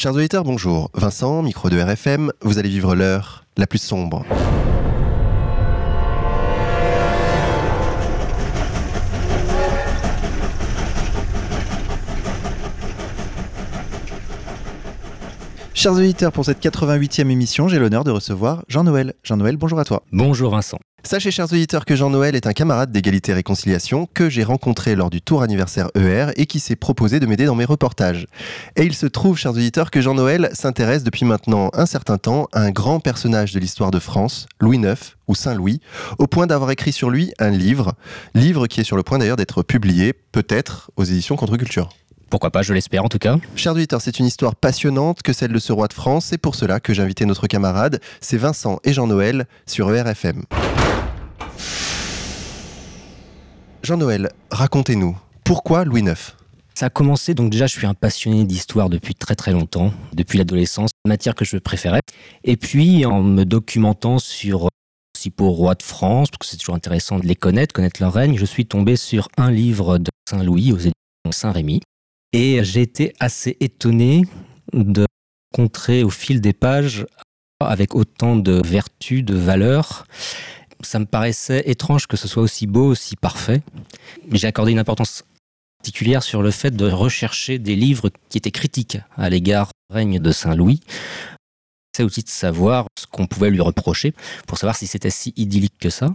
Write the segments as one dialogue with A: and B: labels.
A: Chers auditeurs, bonjour. Vincent, micro de RFM, vous allez vivre l'heure la plus sombre. Chers auditeurs, pour cette 88e émission, j'ai l'honneur de recevoir Jean-Noël. Jean-Noël, bonjour à toi.
B: Bonjour Vincent.
A: Sachez, chers auditeurs, que Jean-Noël est un camarade d'égalité et réconciliation que j'ai rencontré lors du tour anniversaire ER et qui s'est proposé de m'aider dans mes reportages. Et il se trouve, chers auditeurs, que Jean-Noël s'intéresse depuis maintenant un certain temps à un grand personnage de l'histoire de France, Louis IX ou Saint-Louis, au point d'avoir écrit sur lui un livre, livre qui est sur le point d'ailleurs d'être publié, peut-être aux éditions Contre-Culture.
B: Pourquoi pas, je l'espère en tout cas.
A: Chers auditeurs, c'est une histoire passionnante que celle de ce roi de France. C'est pour cela que j'ai invité notre camarade, c'est Vincent et Jean-Noël sur ERFM. Jean-Noël, racontez-nous, pourquoi Louis IX
B: Ça a commencé, donc déjà je suis un passionné d'histoire depuis très très longtemps, depuis l'adolescence, matière que je préférais. Et puis en me documentant sur principaux rois de France, parce que c'est toujours intéressant de les connaître, connaître leur règne, je suis tombé sur un livre de Saint-Louis aux éditions Saint-Rémy. Et j'ai été assez étonné de rencontrer au fil des pages avec autant de vertus, de valeurs. Ça me paraissait étrange que ce soit aussi beau, aussi parfait. J'ai accordé une importance particulière sur le fait de rechercher des livres qui étaient critiques à l'égard du règne de Saint-Louis. C'est aussi de savoir ce qu'on pouvait lui reprocher pour savoir si c'était si idyllique que ça.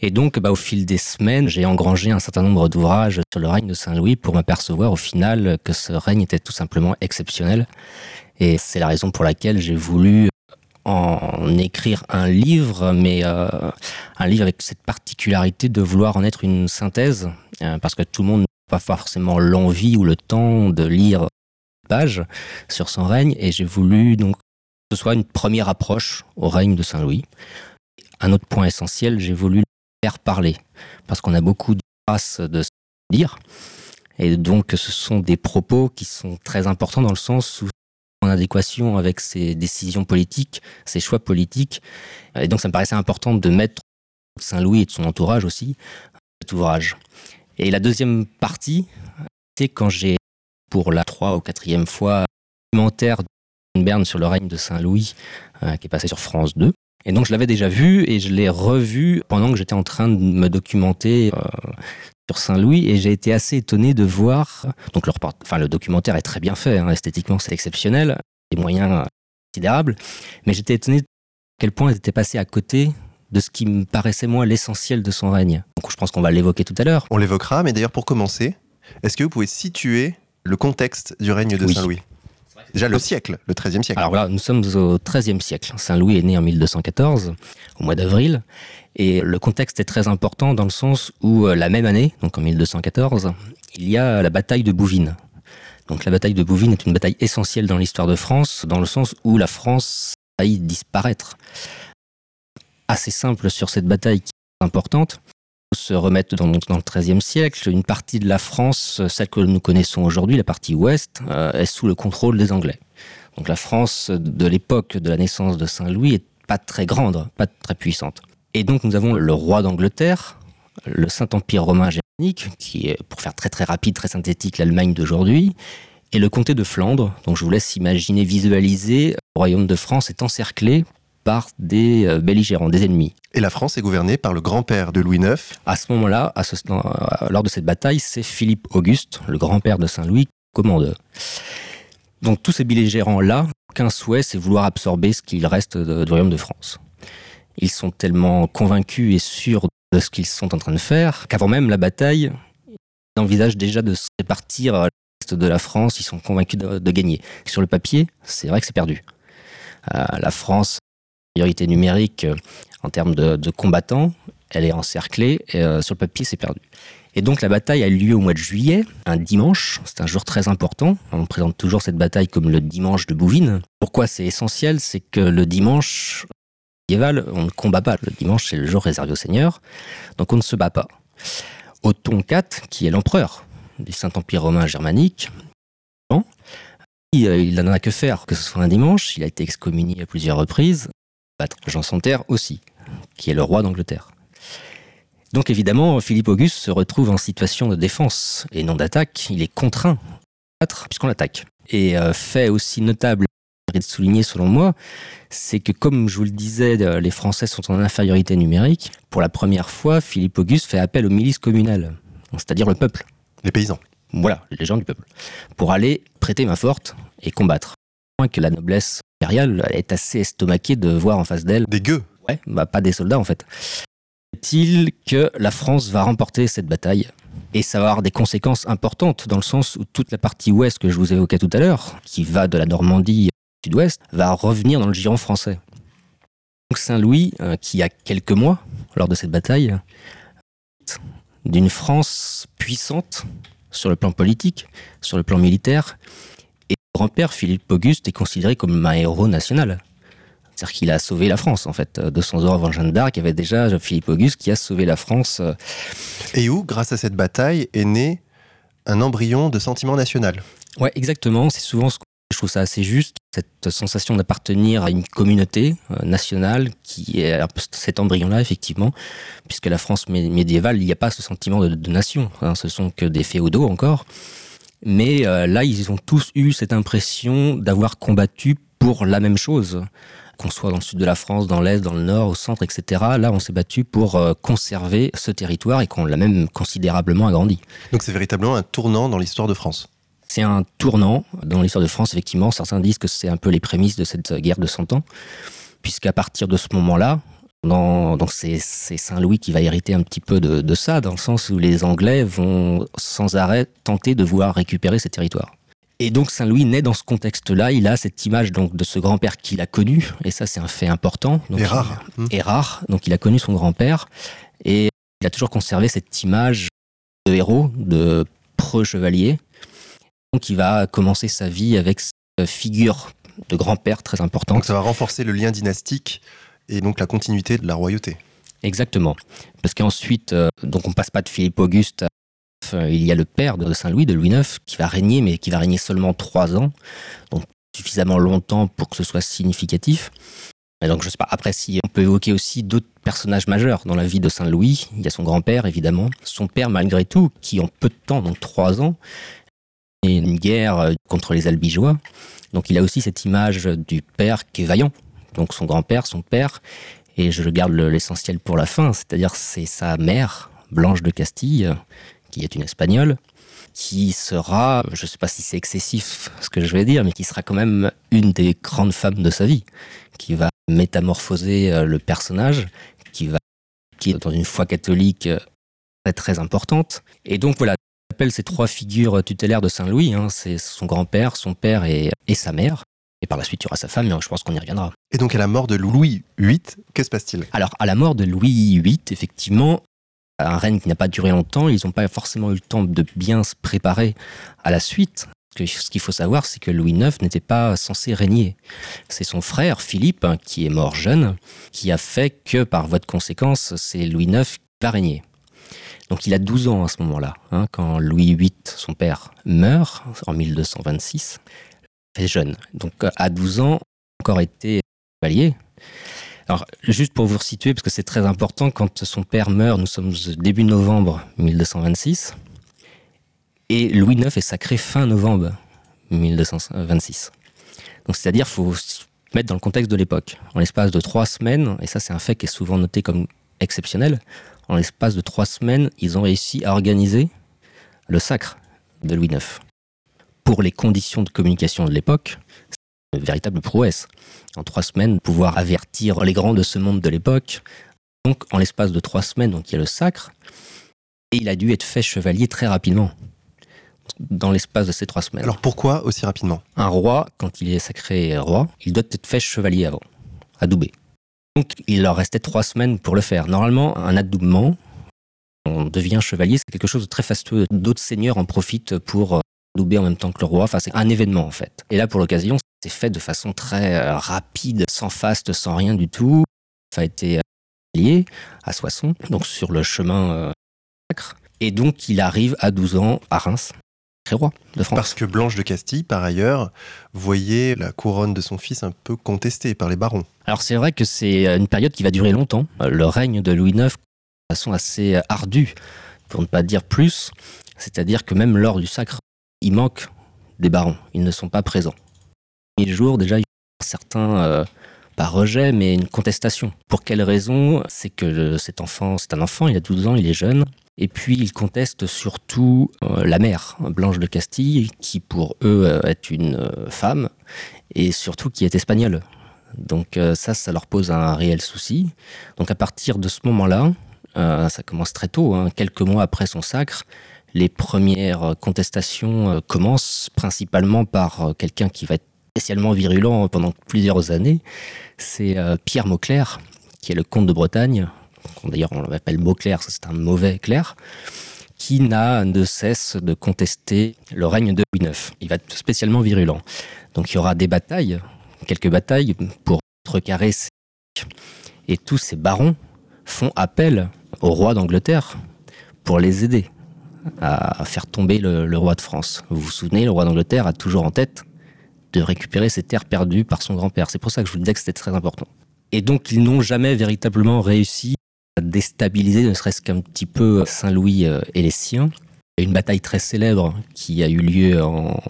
B: Et donc, bah, au fil des semaines, j'ai engrangé un certain nombre d'ouvrages sur le règne de Saint-Louis pour m'apercevoir au final que ce règne était tout simplement exceptionnel. Et c'est la raison pour laquelle j'ai voulu en écrire un livre, mais euh, un livre avec cette particularité de vouloir en être une synthèse, euh, parce que tout le monde n'a pas forcément l'envie ou le temps de lire page sur son règne, et j'ai voulu donc que ce soit une première approche au règne de Saint-Louis. Un autre point essentiel, j'ai voulu faire parler, parce qu'on a beaucoup de traces de dire, et donc ce sont des propos qui sont très importants dans le sens où adéquation avec ses décisions politiques, ses choix politiques, et donc ça me paraissait important de mettre Saint-Louis et de son entourage aussi cet ouvrage. Et la deuxième partie, c'est quand j'ai, pour la trois ou quatrième fois, documentaire Berne sur le règne de Saint-Louis, euh, qui est passé sur France 2. Et donc je l'avais déjà vu et je l'ai revu pendant que j'étais en train de me documenter euh, sur Saint-Louis et j'ai été assez étonné de voir. Donc le, enfin, le documentaire est très bien fait, hein, esthétiquement c'est exceptionnel, des moyens considérables, mais j'étais étonné de quel point était passé à côté de ce qui me paraissait moi l'essentiel de son règne. Donc je pense qu'on va l'évoquer tout à l'heure.
A: On l'évoquera, mais d'ailleurs pour commencer, est-ce que vous pouvez situer le contexte du règne de Saint-Louis? Déjà le siècle, le XIIIe siècle.
B: Alors voilà, nous sommes au XIIIe siècle. Saint-Louis est né en 1214, au mois d'avril. Et le contexte est très important dans le sens où euh, la même année, donc en 1214, il y a la bataille de Bouvines. Donc la bataille de Bouvines est une bataille essentielle dans l'histoire de France, dans le sens où la France a failli disparaître. Assez simple sur cette bataille qui est importante se remettre dans, le XIIIe siècle, une partie de la France, celle que nous connaissons aujourd'hui, la partie ouest, euh, est sous le contrôle des Anglais. Donc la France de l'époque de la naissance de Saint-Louis est pas très grande, pas très puissante. Et donc nous avons le roi d'Angleterre, le Saint-Empire romain germanique, qui est, pour faire très très rapide, très synthétique, l'Allemagne d'aujourd'hui, et le comté de Flandre. Donc je vous laisse imaginer, visualiser, le royaume de France est encerclé par des euh, belligérants, des ennemis.
A: Et la France est gouvernée par le grand-père de Louis IX
B: À ce moment-là, ce, euh, lors de cette bataille, c'est Philippe Auguste, le grand-père de Saint-Louis, qui commande. Donc tous ces belligérants-là, qu'un souhait, c'est vouloir absorber ce qu'il reste du royaume de France. Ils sont tellement convaincus et sûrs de ce qu'ils sont en train de faire qu'avant même la bataille, ils envisagent déjà de se répartir le reste de la France. Ils sont convaincus de, gagner. Sur le papier, c'est vrai que c'est perdu. Euh, la France priorité numérique euh, en termes de, combattants, elle est encerclée et euh, sur le papier c'est perdu. Et donc la bataille a lieu au mois de juillet, un dimanche, c'est un jour très important. On présente toujours cette bataille comme le dimanche de Bouvines. Pourquoi c'est essentiel? C'est que le dimanche médiéval, on ne combat pas. Le dimanche c'est le jour réservé au Seigneur, donc on ne se bat pas. Othon IV, qui est l'empereur du Saint-Empire romain germanique, il n'en a que faire que ce soit un dimanche, il a été excommunié à plusieurs reprises, Jean Santerre aussi, qui est le roi d'Angleterre. Donc évidemment, Philippe Auguste se retrouve en situation de défense et non d'attaque. Il est contraint puisqu'on l'attaque. Et fait aussi notable de souligner selon moi, c'est que comme je vous le disais, les Français sont en infériorité numérique. Pour la première fois, Philippe Auguste fait appel aux milices communales, c'est-à-dire le peuple.
A: Les paysans.
B: Voilà, les gens du peuple. Pour aller prêter main forte et combattre. Que la noblesse impériale est assez estomaquée de voir en face d'elle.
A: Des gueux
B: Ouais, bah pas des soldats en fait. Est-il que la France va remporter cette bataille? Et ça va avoir des conséquences importantes dans le sens où toute la partie ouest que je vous évoquais tout à l'heure, qui va de la Normandie sud-ouest, va revenir dans le giron français. Donc Saint-Louis, euh, qui a quelques mois lors de cette bataille, d'une France puissante sur le plan politique, sur le plan militaire, grand-père Philippe Auguste est considéré comme un héros national. C'est-à-dire qu'il a sauvé la France, en fait. 200 ans avant Jeanne d'Arc, il y avait déjà Philippe Auguste qui a sauvé la France. Euh.
A: Et où, grâce à cette bataille, est né un embryon de sentiment national?
B: Ouais, exactement. C'est souvent ce je trouve ça assez juste, cette sensation d'appartenir à une communauté euh, nationale qui est cet embryon-là, effectivement, puisque la France médiévale, il n'y a pas ce sentiment de, nation, hein, ce sont que des féodaux encore. Mais euh, là, ils ont tous eu cette impression d'avoir combattu pour la même chose. Qu'on soit dans le sud de la France, dans l'est, dans le nord, au centre, etc. Là, on s'est battu pour euh, conserver ce territoire et qu'on l'a même considérablement agrandi.
A: Donc c'est véritablement un tournant dans l'histoire de France.
B: C'est un tournant dans l'histoire de France, effectivement. Certains disent que c'est un peu les prémices de cette guerre de 100 ans, puisqu'à partir de ce moment-là, donc c'est Saint-Louis qui va hériter un petit peu de, ça, dans le sens où les Anglais vont sans arrêt tenter de voir récupérer ces territoires. Et donc Saint-Louis naît dans ce contexte-là, il a cette image donc de ce grand-père qu'il a connu, et ça c'est un fait important.
A: et rare.
B: Et rare, donc il a connu son grand-père, et il a toujours conservé cette image de héros, de preux-chevalier, donc il va commencer sa vie avec cette figure de grand-père très important.
A: Donc ça va renforcer le lien dynastique et donc la continuité de la royauté.
B: Exactement. Parce qu'ensuite, euh, donc on passe pas de Philippe Auguste à, il y a le père de Saint-Louis, de Louis IX, qui va régner, mais qui va régner seulement trois ans. Donc suffisamment longtemps pour que ce soit significatif. Et donc je sais pas, après si on peut évoquer aussi d'autres personnages majeurs dans la vie de Saint-Louis, il y a son grand-père évidemment, son père malgré tout, qui en peu de temps, donc trois ans, et une guerre euh, contre les Albigeois. Donc il a aussi cette image du père qui est vaillant. Donc son grand-père, son père, et je garde l'essentiel pour la fin, c'est-à-dire c'est sa mère, Blanche de Castille, qui est une espagnole, qui sera, je ne sais pas si c'est excessif ce que je vais dire, mais qui sera quand même une des grandes femmes de sa vie, qui va métamorphoser euh, le personnage, qui va qui est dans une foi catholique euh, très très importante. Et donc voilà, appelle ces trois figures tutélaires de Saint-Louis. Hein. C'est son grand-père, son père et, sa mère. Et par la suite, il y aura sa femme, mais je pense qu'on y reviendra.
A: Et donc, à la mort de Louis VIII, que se passe-t-il?
B: Alors, à la mort de Louis VIII, effectivement, un règne qui n'a pas duré longtemps, ils n'ont pas forcément eu le temps de bien se préparer à la suite. Ce qu'il faut savoir, c'est que Louis IX n'était pas censé régner. C'est son frère, Philippe, qui est mort jeune, qui a fait que, par voie de conséquence, c'est Louis IX qui va régner. Donc il a 12 ans à ce moment-là, hein, quand Louis VIII, son père, meurt en 1226. Jeune. Donc à 12 ans, encore été chevalier. Alors, juste pour vous resituer, parce que c'est très important, quand son père meurt, nous sommes début novembre 1226, et Louis IX est sacré fin novembre 1226. Donc, c'est-à-dire, faut se mettre dans le contexte de l'époque. En l'espace de trois semaines, et ça, c'est un fait qui est souvent noté comme exceptionnel, en l'espace de trois semaines, ils ont réussi à organiser le sacre de Louis IX. Pour les conditions de communication de l'époque, c'est une véritable prouesse. En trois semaines, pouvoir avertir les grands de ce monde de l'époque. Donc, en l'espace de trois semaines, donc il y a le sacre, et il a dû être fait chevalier très rapidement dans l'espace de ces trois semaines.
A: Alors pourquoi aussi rapidement?
B: Un roi, quand il est sacré roi, il doit être fait chevalier avant, adoubé. Donc il leur restait trois semaines pour le faire. Normalement, un adoubement, on devient chevalier, c'est quelque chose de très fastueux. D'autres seigneurs en profitent pour euh, adouber en même temps que le roi. Enfin, c'est un événement en fait. Et là, pour l'occasion, c'est fait de façon très euh, rapide, sans faste, sans rien du tout. Ça a été euh, lié à Soissons, donc sur le chemin sacre. Et donc, il arrive à 12 ans à Reims roi de France.
A: Parce que Blanche de Castille, par ailleurs, voyait la couronne de son fils un peu contestée par les barons.
B: Alors c'est vrai que c'est une période qui va durer longtemps. Le règne de Louis IX, de façon assez ardue, pour ne pas dire plus. C'est-à-dire que même lors du sacre, il manque des barons. Ils ne sont pas présents. Le jour, déjà, il y a certains, euh, pas rejet, mais une contestation. Pour quelle raison? C'est que cet enfant, c'est un enfant, il a 12 ans, il est jeune. Et puis, il conteste surtout euh, la mère, Blanche de Castille, qui pour eux euh, est une femme, et surtout qui est espagnole. Donc ça, ça leur pose un réel souci. Donc à partir de ce moment-là, ça commence très tôt, hein, quelques mois après son sacre, les premières contestations euh, commencent principalement par euh, quelqu'un qui va être spécialement virulent pendant plusieurs années. C'est euh, Pierre Mauclerc, qui est le comte de Bretagne. D'ailleurs, on l'appelle Mauclerc, c'est un mauvais clerc qui n'a de cesse de contester le règne de Louis IX. Il va être spécialement virulent. Donc il y aura des batailles, quelques batailles pour contrecarrer ces... Et tous ces barons font appel au roi d'Angleterre pour les aider à faire tomber le, roi de France. Vous vous souvenez, le roi d'Angleterre a toujours en tête de récupérer ses terres perdues par son grand-père. C'est pour ça que je vous disais que c'était très important. Et donc, ils n'ont jamais véritablement réussi à déstabiliser, ne serait-ce qu'un petit peu, Saint-Louis euh, et les siens. Une bataille très célèbre qui a eu lieu en,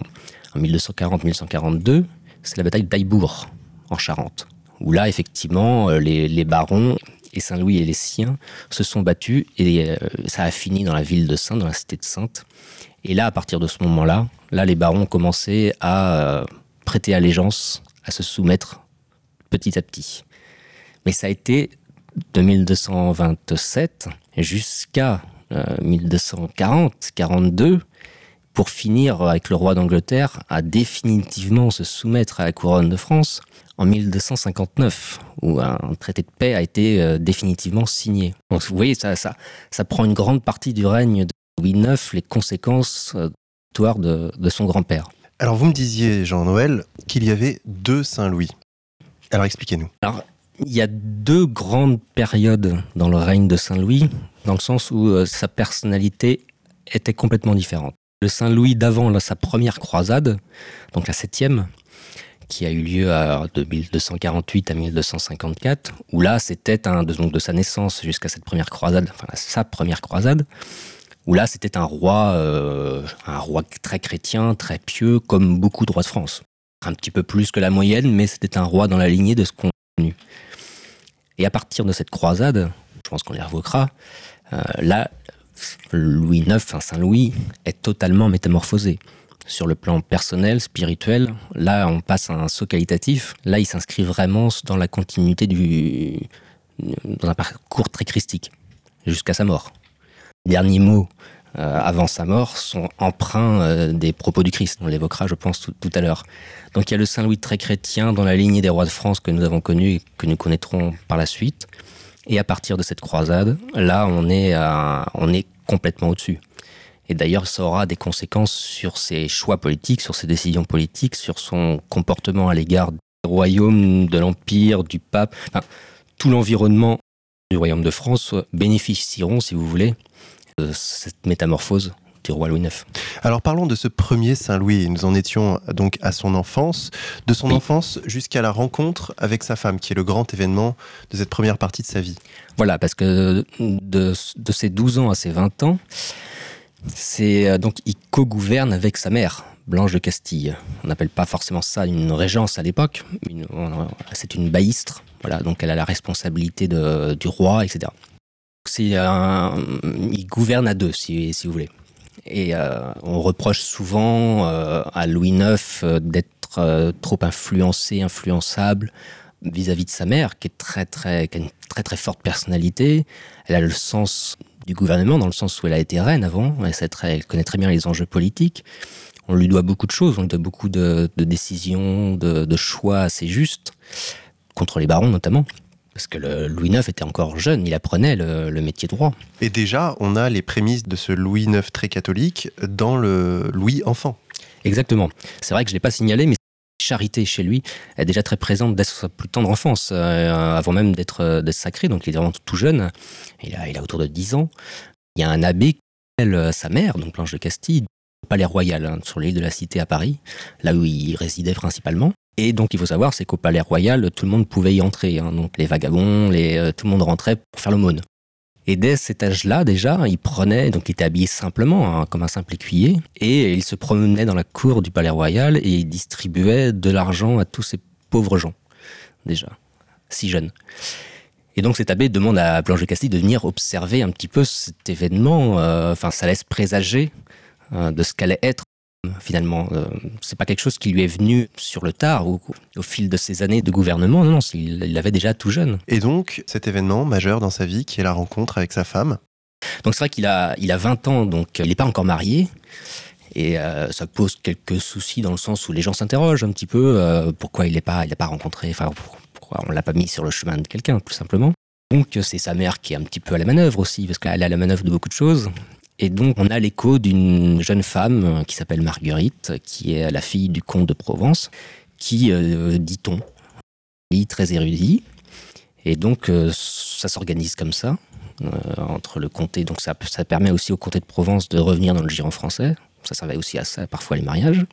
B: 1240-1242. C'est la bataille d'Aillebourg, en Charente. Où là, effectivement, euh, les barons et Saint-Louis et les siens se sont battus et euh, ça a fini dans la ville de Saint, dans la cité de Sainte. Et là, à partir de ce moment-là, là, les barons commençaient à euh, prêter allégeance, à se soumettre petit à petit. Mais ça a été de 1227 jusqu'à 1240-42 euh, pour finir avec le roi d'Angleterre à définitivement se soumettre à la couronne de France en 1259, où un traité de paix a été euh, définitivement signé. Donc vous voyez, ça, ça, ça prend une grande partie du règne de Louis IX, les conséquences euh, de, de son grand-père.
A: Alors vous me disiez, Jean-Noël, qu'il y avait deux Saint-Louis. Alors expliquez-nous.
B: Alors, il y a deux grandes périodes dans le règne de Saint-Louis, dans le sens où euh, sa personnalité était complètement différente. Le Saint-Louis d'avant sa première croisade, donc la septième, qui a eu lieu de 1248 à 1254, où là, c'était un, donc de sa naissance jusqu'à cette première croisade, enfin sa première croisade, où là, c'était un roi, euh, un roi très chrétien, très pieux, comme beaucoup de rois de France. Un petit peu plus que la moyenne, mais c'était un roi dans la lignée de ce qu'on a connu. Et à partir de cette croisade, je pense qu'on les revoquera, euh, là, Louis IX, Saint-Louis, est totalement métamorphosé sur le plan personnel, spirituel. Là, on passe à un saut qualitatif. Là, il s'inscrit vraiment dans la continuité du. dans un parcours très christique, jusqu'à sa mort. Les derniers mots euh, avant sa mort sont empreints euh, des propos du Christ. On l'évoquera, je pense, tout, à l'heure. Donc il y a le Saint-Louis très chrétien dans la lignée des rois de France que nous avons connus et que nous connaîtrons par la suite. Et à partir de cette croisade, là, on est, on est complètement au-dessus. Et d'ailleurs, ça aura des conséquences sur ses choix politiques, sur ses décisions politiques, sur son comportement à l'égard du royaume, de l'empire, du pape. tout l'environnement du royaume de France bénéficieront, si vous voulez, de cette métamorphose du roi Louis IX.
A: Alors parlons de ce premier Saint-Louis. Nous en étions donc à son enfance, de son enfance jusqu'à la rencontre avec sa femme, qui est le grand événement de cette première partie de sa vie.
B: Voilà, parce que de, de ses 12 ans à ses 20 ans, c'est euh, donc il co-gouverne avec sa mère, Blanche de Castille. On n'appelle pas forcément ça une régence à l'époque. C'est une baïstre. Voilà, donc elle a la responsabilité du roi, etc. C'est il gouverne à deux, si, vous voulez. Et euh, on reproche souvent euh, à Louis IX d'être trop influencé, influençable vis-à-vis de sa mère, qui est très très, qui a une très très forte personnalité. Elle a le sens du gouvernement, dans le sens où elle a été reine avant, elle, connaît très bien les enjeux politiques. On lui doit beaucoup de choses, on lui doit beaucoup de, décisions, de, choix assez justes, contre les barons notamment. Parce que le Louis IX était encore jeune, il apprenait le, le, métier de roi.
A: Et déjà, on a les prémices de ce Louis IX très catholique dans le Louis enfant.
B: Exactement. C'est vrai que je ne l'ai pas signalé, mais charité chez lui est déjà très présente dès sa plus tendre enfance, euh, avant même d'être sacré, donc il est vraiment tout jeune, il a, autour de 10 ans. Il y a un abbé qui appelle euh, sa mère, donc Blanche de Castille, au palais royal, hein, sur l'île de la Cité à Paris, là où il résidait principalement. Et donc il faut savoir, c'est qu'au palais royal, tout le monde pouvait y entrer, hein. donc les vagabonds, euh, tout le monde rentrait pour faire l'aumône. Et dès cet âge-là, déjà, il prenait, donc il était habillé simplement, hein, comme un simple écuyer, et il se promenait dans la cour du palais royal et il distribuait de l'argent à tous ces pauvres gens, déjà, si jeunes. Et donc cet abbé demande à Blanche de Castille de venir observer un petit peu cet événement. Euh, enfin, ça laisse présager euh, de ce qu'allait être finalement. Euh, c'est pas quelque chose qui lui est venu sur le tard ou au fil de ses années de gouvernement. Non, non, il l'avait déjà tout jeune.
A: Et donc cet événement majeur dans sa vie, qui est la rencontre avec sa femme.
B: Donc c'est vrai qu'il a, il a 20 ans, donc il n'est pas encore marié. Et ça pose quelques soucis dans le sens où les gens s'interrogent un petit peu pourquoi il n'est pas, il pas rencontré, enfin on l'a pas mis sur le chemin de quelqu'un, tout simplement. Donc c'est sa mère qui est un petit peu à la manœuvre aussi, parce qu'elle est à la manœuvre de beaucoup de choses. Et donc on a l'écho d'une jeune femme qui s'appelle Marguerite, qui est la fille du comte de Provence, qui, euh, dit-on, est très érudit. Et donc euh, ça s'organise comme ça, euh, entre le comté. Donc ça, permet aussi au comté de Provence de revenir dans le giron français. Ça servait aussi à ça, parfois les mariages.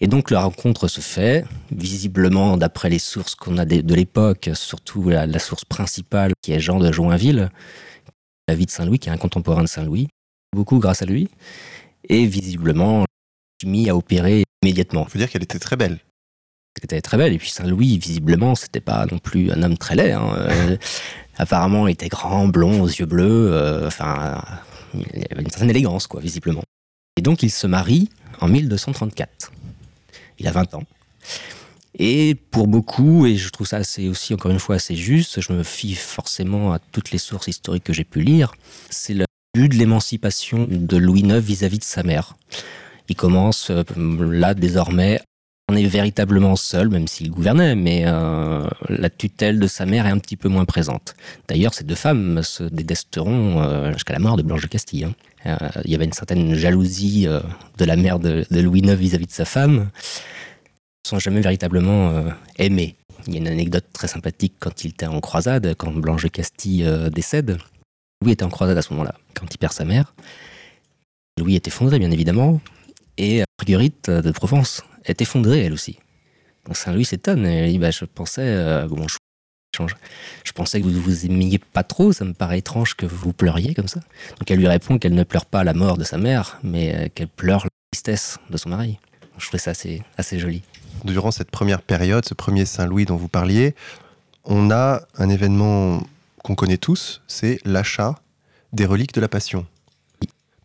B: Et donc la rencontre se fait, visiblement d'après les sources qu'on a de, l'époque, surtout la, source principale qui est Jean de Joinville, la vie de Saint-Louis, qui est un contemporain de Saint-Louis, beaucoup grâce à lui, et visiblement mis à opérer immédiatement.
A: Il faut dire qu'elle était très belle.
B: Elle était très belle, et puis Saint-Louis, visiblement, c'était pas non plus un homme très laid. Hein. Euh, apparemment, il était grand, blond, aux yeux bleus, euh, enfin, il avait une certaine élégance, quoi, visiblement. Et donc il se marie en 1234 il a 20 ans. Et pour beaucoup, et je trouve ça assez aussi encore une fois assez juste, je me fie forcément à toutes les sources historiques que j'ai pu lire, c'est le de l'émancipation de Louis IX vis-à-vis de sa mère. Il commence euh, là désormais, on est véritablement seul, même s'il gouvernait, mais euh, la tutelle de sa mère est un petit peu moins présente. D'ailleurs, ces deux femmes se détesteront euh, jusqu'à la mort de Blanche de Castille. Hein. il y avait une certaine jalousie de la mère de, Louis IX vis-à-vis de sa femme sont jamais véritablement aimés. Il y a une anecdote très sympathique quand il était en croisade, quand Blanche de Castille décède. Louis était en croisade à ce moment-là, quand il perd sa mère. Louis est effondré, bien évidemment, et Marguerite de Provence est effondrée, elle aussi. Donc Saint-Louis s'étonne, et il dit bah, Je pensais, euh, bon, je, je pensais que vous vous aimiez pas trop, ça me paraît étrange que vous pleuriez comme ça. Donc elle lui répond qu'elle ne pleure pas la mort de sa mère, mais qu'elle pleure la tristesse de son mari. Je trouvais ça assez, assez joli
A: durant cette première période, ce premier Saint-Louis dont vous parliez, on a un événement qu'on connaît tous, c'est l'achat des reliques de la Passion.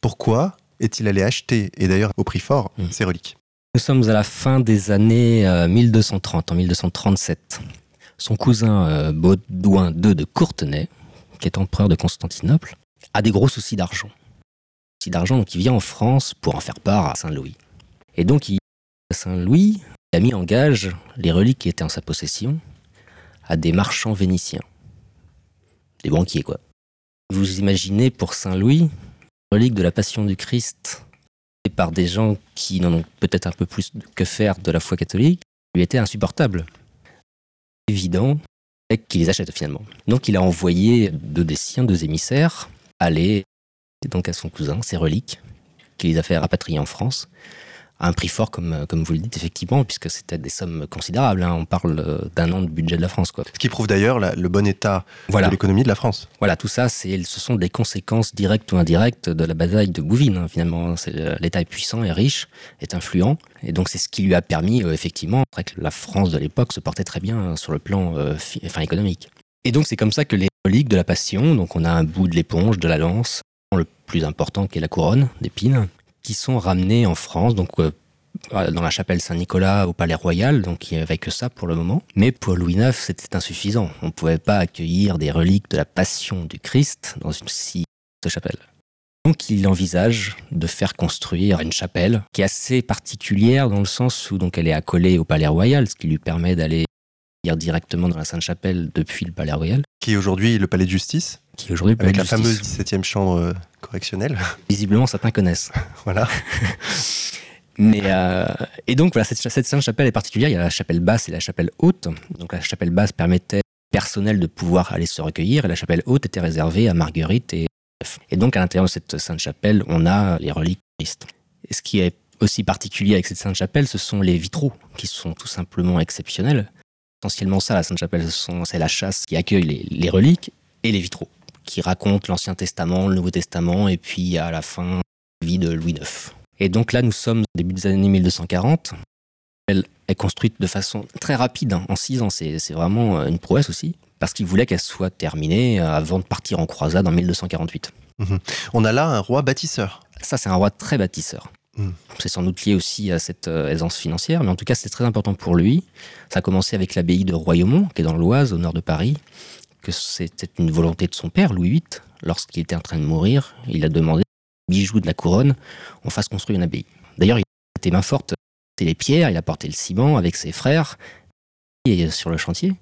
A: Pourquoi est-il allé acheter, et d'ailleurs au prix fort, mmh. ces reliques?
B: Nous sommes à la fin des années 1230, euh, en 1237. Son cousin euh, Baudouin II de Courtenay, qui est empereur de Constantinople, a des gros soucis d'argent. Soucis d'argent, donc il vient en France pour en faire part à Saint-Louis. Et donc il Saint-Louis a mis en gage les reliques qui étaient en sa possession à des marchands vénitiens. Des banquiers, quoi. Vous imaginez pour Saint-Louis, les reliques de la Passion du Christ, et par des gens qui n'en ont peut-être un peu plus que faire de la foi catholique, lui était insupportable. Évident qu'il les achète finalement. Donc il a envoyé deux des siens, deux émissaires, aller donc à son cousin, ses reliques, qu'il les a fait rapatrier en France, à un prix fort, comme, euh, comme vous le dites, effectivement, puisque c'était des sommes considérables. Hein. On parle euh, d'un an de budget de la France. Quoi.
A: Ce qui prouve d'ailleurs le bon état de l'économie de la France.
B: Voilà, tout ça, ce sont des conséquences directes ou indirectes de la bataille de Bouvines. Hein, finalement, l'État est puissant, est riche, est influent. Et donc, c'est ce qui lui a permis, euh, effectivement, que la France de l'époque se portait très bien sur le plan enfin, économique. Et donc, c'est comme ça que les reliques de la Passion, donc on a un bout de l'éponge, de la lance, le plus important qui est la couronne d'épines, qui sont ramenés en France, donc euh, dans la chapelle Saint-Nicolas au Palais Royal, donc il n'y avait que ça pour le moment. Mais pour Louis IX, c'était insuffisant. On ne pouvait pas accueillir des reliques de la Passion du Christ dans une si chapelle. Donc il envisage de faire construire une chapelle qui est assez particulière dans le sens où donc elle est accolée au Palais Royal, ce qui lui permet d'aller directement dans la Sainte-Chapelle depuis le Palais Royal.
A: Qui est aujourd'hui le Palais de Justice
B: Qui est aujourd'hui
A: Avec la fameuse 17e chambre euh, correctionnelle.
B: Visiblement, certains connaissent.
A: voilà.
B: Mais euh, et donc voilà, cette, cette Sainte-Chapelle est particulière. Il y a la chapelle basse et la chapelle haute. Donc la chapelle basse permettait personnel de pouvoir aller se recueillir et la chapelle haute était réservée à Marguerite et et donc à l'intérieur de cette Sainte-Chapelle, on a les reliques Christ. Et ce qui est aussi particulier avec cette Sainte-Chapelle, ce sont les vitraux qui sont tout simplement exceptionnels essentiellement ça, la Sainte-Chapelle, c'est la chasse qui accueille les, reliques et les vitraux, qui raconte l'Ancien Testament, le Nouveau Testament, et puis à la fin, la vie de Louis IX. Et donc là, nous sommes au début des années 1240. Elle est construite de façon très rapide, hein, en six ans. C'est vraiment une prouesse aussi, parce qu'il voulait qu'elle soit terminée avant de partir en croisade en 1248.
A: Mhm. On a là un roi bâtisseur.
B: Ça, c'est un roi très bâtisseur.
A: Mhm.
B: C'est sans doute lié aussi à cette euh, aisance financière, mais en tout cas, c'est très important pour lui. Ça a commencé avec l'abbaye de Royaumont, qui est dans l'Oise, au nord de Paris, que c'était une volonté de son père, Louis VIII. Lorsqu'il était en train de mourir, il a demandé bijoux de la couronne, on fasse construire une abbaye. D'ailleurs, il était main forte, il les pierres, il a porté le ciment avec ses frères et sur le chantier.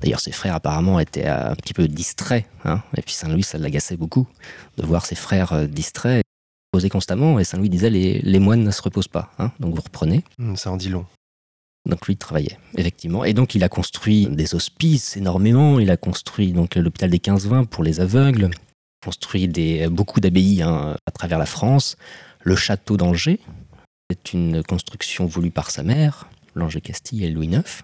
B: D'ailleurs, ses frères apparemment étaient un petit peu distraits. Hein. et puis Saint-Louis, ça l'agaçait beaucoup de voir ses frères euh, distraits, constamment. Et Saint-Louis disait les, les, moines ne se reposent pas, hein, donc vous reprenez.
A: Mmh, ça en dit long.
B: Donc lui il travaillait, effectivement. Et donc il a construit des hospices énormément. Il a construit donc l'hôpital des 15-20 pour les aveugles. Construit des, beaucoup d'abbayes hein, à travers la France. Le château d'Angers, c'est une construction voulue par sa mère, l'Angers Castille et Louis IX.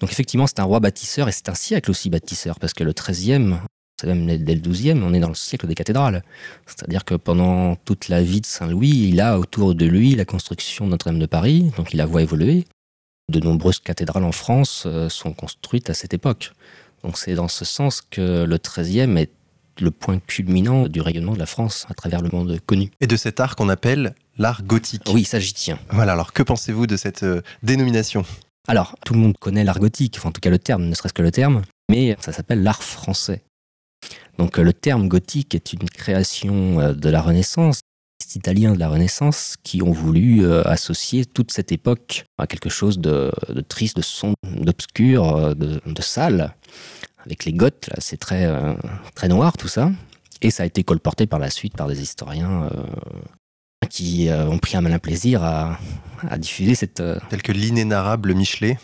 B: Donc effectivement, c'est un roi bâtisseur et c'est un siècle aussi bâtisseur, parce que le 13e, c'est même dès le 12e, on est dans le siècle des cathédrales. C'est-à-dire que pendant toute la vie de Saint-Louis, il a autour de lui la construction de Notre-Dame de Paris, donc il la voit évoluer. De nombreuses cathédrales en France euh, sont construites à cette époque. Donc c'est dans ce sens que le 13e est le point culminant du rayonnement de la France à travers le monde connu.
A: Et de cet art qu'on appelle l'art gothique.
B: Oui, ça j'y tiens.
A: Voilà, alors que pensez-vous de cette euh, dénomination?
B: Alors, tout le monde connaît l'art gothique, enfin en tout cas le terme, ne serait-ce que le terme, mais ça s'appelle l'art français. Donc le terme gothique est une création euh, de la Renaissance, des Italiens de la Renaissance qui ont voulu euh, associer toute cette époque à quelque chose de, triste, de sombre, d'obscur, euh, de, sale. Avec les Goths, c'est très, très noir tout ça. Et ça a été colporté par la suite par des historiens qui euh, ont pris un malin plaisir à, diffuser cette. Euh,
A: Tel que l'inénarrable Michelet.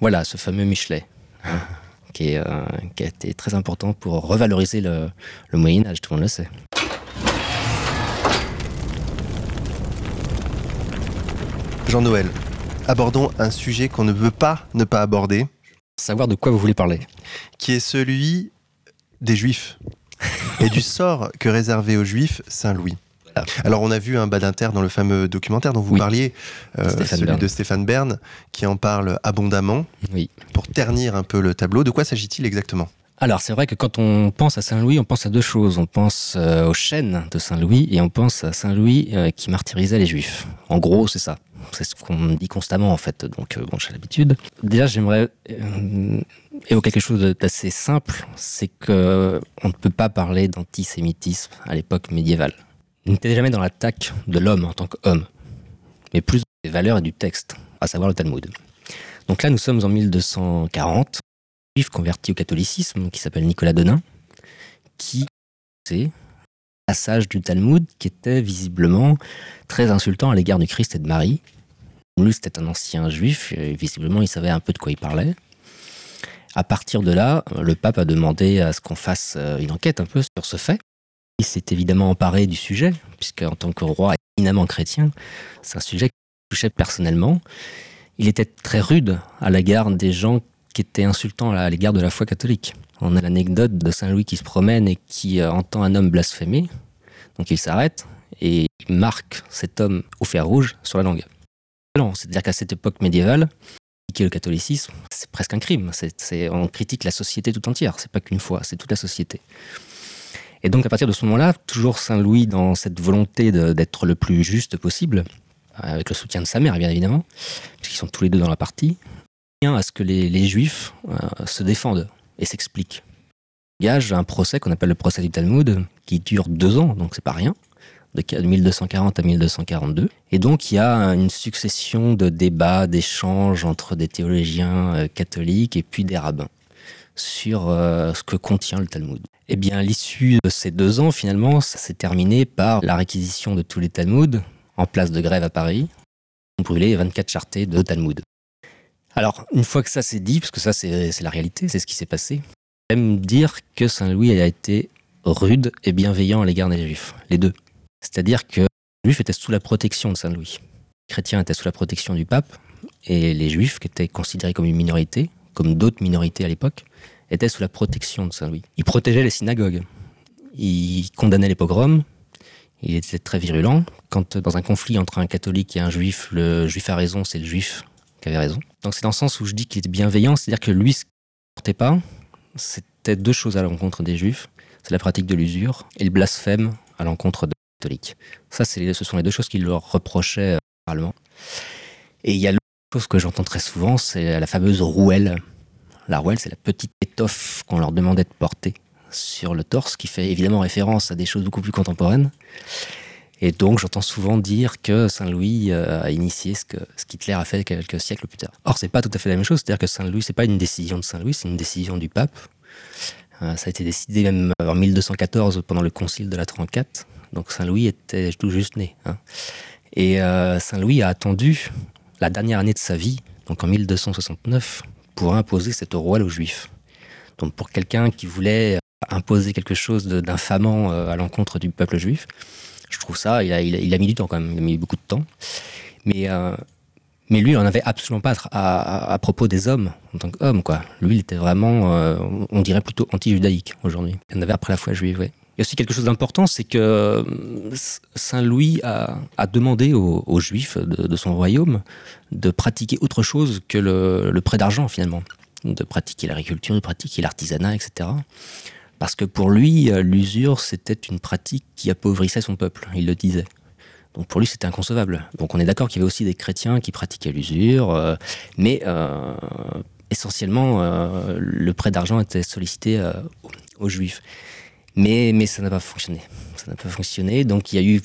B: Voilà, ce fameux Michelet. Qui, euh, qui, a été très important pour revaloriser le, le Moyen-Âge, tout le monde le sait.
A: Jean-Noël, abordons un sujet qu'on ne peut pas ne pas aborder.
B: Savoir de quoi vous voulez parler.
A: Qui est celui des Juifs et du sort que réservait aux Juifs Saint Louis. Alors on a vu un Badinter dans le fameux documentaire dont vous parliez, euh, celui de Stéphane Bern, qui en parle abondamment.
B: Oui.
A: Pour ternir un peu le tableau, de quoi s'agit-il exactement?
B: Alors c'est vrai que quand on pense à Saint-Louis, on pense à deux choses. On pense euh, aux chaînes de Saint-Louis et on pense à Saint-Louis euh, qui martyrisait les Juifs. En gros, c'est ça. C'est ce qu'on dit constamment en fait. Donc bon, j'ai l'habitude. Déjà, j'aimerais évoquer quelque chose d'assez simple, c'est que on ne peut pas parler d'antisémitisme à l'époque médiévale n'était jamais dans l'attaque de l'homme en tant qu'homme, mais plus des valeurs et du texte, à savoir le Talmud. Donc là, nous sommes en 1240, un juif converti au catholicisme qui s'appelle Nicolas Denain, qui c'est passage du Talmud qui était visiblement très insultant à l'égard du Christ et de Marie. Lui, c'était un ancien juif, visiblement, il savait un peu de quoi il parlait. À partir de là, le pape a demandé à ce qu'on fasse euh, une enquête un peu sur ce fait. Il s'est évidemment emparé du sujet, puisque en tant que roi éminemment chrétien, c'est un sujet qui touchait personnellement. Il était très rude à l'égard des gens qui étaient insultants à l'égard de la foi catholique. On a l'anecdote de Saint Louis qui se promène et qui euh, entend un homme blasphémer. Donc il s'arrête et il marque cet homme au fer rouge sur la langue. C'est-à-dire qu'à cette époque médiévale, le catholicisme, c'est presque un crime. on critique la société tout entière. C'est pas qu'une fois, c'est toute la société. Et donc à partir de ce moment-là, toujours Saint Louis dans cette volonté d'être le plus juste possible, avec le soutien de sa mère bien évidemment, puisqu'ils sont tous les deux dans la partie, à ce que les, juifs euh, se défendent et s'expliquent. Il y un procès qu'on appelle le procès du Talmud, qui dure deux ans, donc c'est pas rien, de 1240 à 1242. Et donc il y a une succession de débats, d'échanges entre des théologiens euh, catholiques et puis des rabbins sur euh, ce que contient le Talmud. Eh bien, l'issue de ces deux ans, finalement, ça s'est terminé par la réquisition de tous les Talmuds en place de grève à Paris. On brûlait 24 chartés de Talmud. Alors, une fois que ça s'est dit, parce que ça c'est la réalité, c'est ce qui s'est passé, j'aime dire que Saint Louis a été rude et bienveillant à l'égard des Juifs, les deux. C'est-à-dire que les Juifs étaient sous la protection de Saint Louis. Les chrétiens étaient sous la protection du pape, et les Juifs, qui étaient considérés comme une minorité, comme d'autres minorités à l'époque, était sous la protection de Saint-Louis. Il protégeait les synagogues. il condamnait les pogroms, il était très virulent. Quand dans un conflit entre un catholique et un juif, le juif a raison, c'est le juif qui avait raison. Donc c'est dans le sens où je dis qu'il était bienveillant, c'est-à-dire que lui, ce qu'il ne portait pas, c'était deux choses à l'encontre des juifs. C'est la pratique de l'usure et le blasphème à l'encontre des catholiques. Ça, ce sont les deux choses qu'il leur reprochait euh, Et il y a chose que j'entends très souvent, c'est la fameuse rouelle. La rouelle, c'est la petite étoffe qu'on leur demandait de porter sur le torse, qui fait évidemment référence à des choses beaucoup plus contemporaines. Et donc, j'entends souvent dire que Saint-Louis euh, a initié ce que ce qu'Hitler a fait quelques siècles plus tard. Or, c'est pas tout à fait la même chose. C'est-à-dire que Saint-Louis, c'est pas une décision de Saint-Louis, c'est une décision du pape. Euh, ça a été décidé même en 1214 pendant le concile de la 34. Donc, Saint-Louis était tout juste né. Hein. Et euh, Saint-Louis a attendu la dernière année de sa vie, donc en 1269, pour imposer cette rouelle aux Juifs. Donc, pour quelqu'un qui voulait imposer quelque chose d'infamant euh, à l'encontre du peuple juif. Je trouve ça, il a, mis du temps quand même, il a mis beaucoup de temps. Mais, euh, mais lui, il n'en avait absolument pas à, propos des hommes en tant qu'homme. Quoi. Lui, il était vraiment, euh, on dirait plutôt anti-judaïque aujourd'hui. Il en avait après la foi juive, oui. Il y a aussi quelque chose d'important, c'est que Saint Louis a, demandé aux, Juifs de, son royaume de pratiquer autre chose que le, prêt d'argent finalement, de pratiquer l'agriculture, de pratiquer l'artisanat, etc. Parce que pour lui, euh, l'usure, c'était une pratique qui appauvrissait son peuple, il le disait. Donc pour lui, c'était inconcevable. Donc on est d'accord qu'il y avait aussi des chrétiens qui pratiquaient l'usure, euh, mais euh, essentiellement, le prêt d'argent était sollicité aux juifs. Mais, ça n'a pas fonctionné. Ça n'a pas fonctionné. Donc il y a eu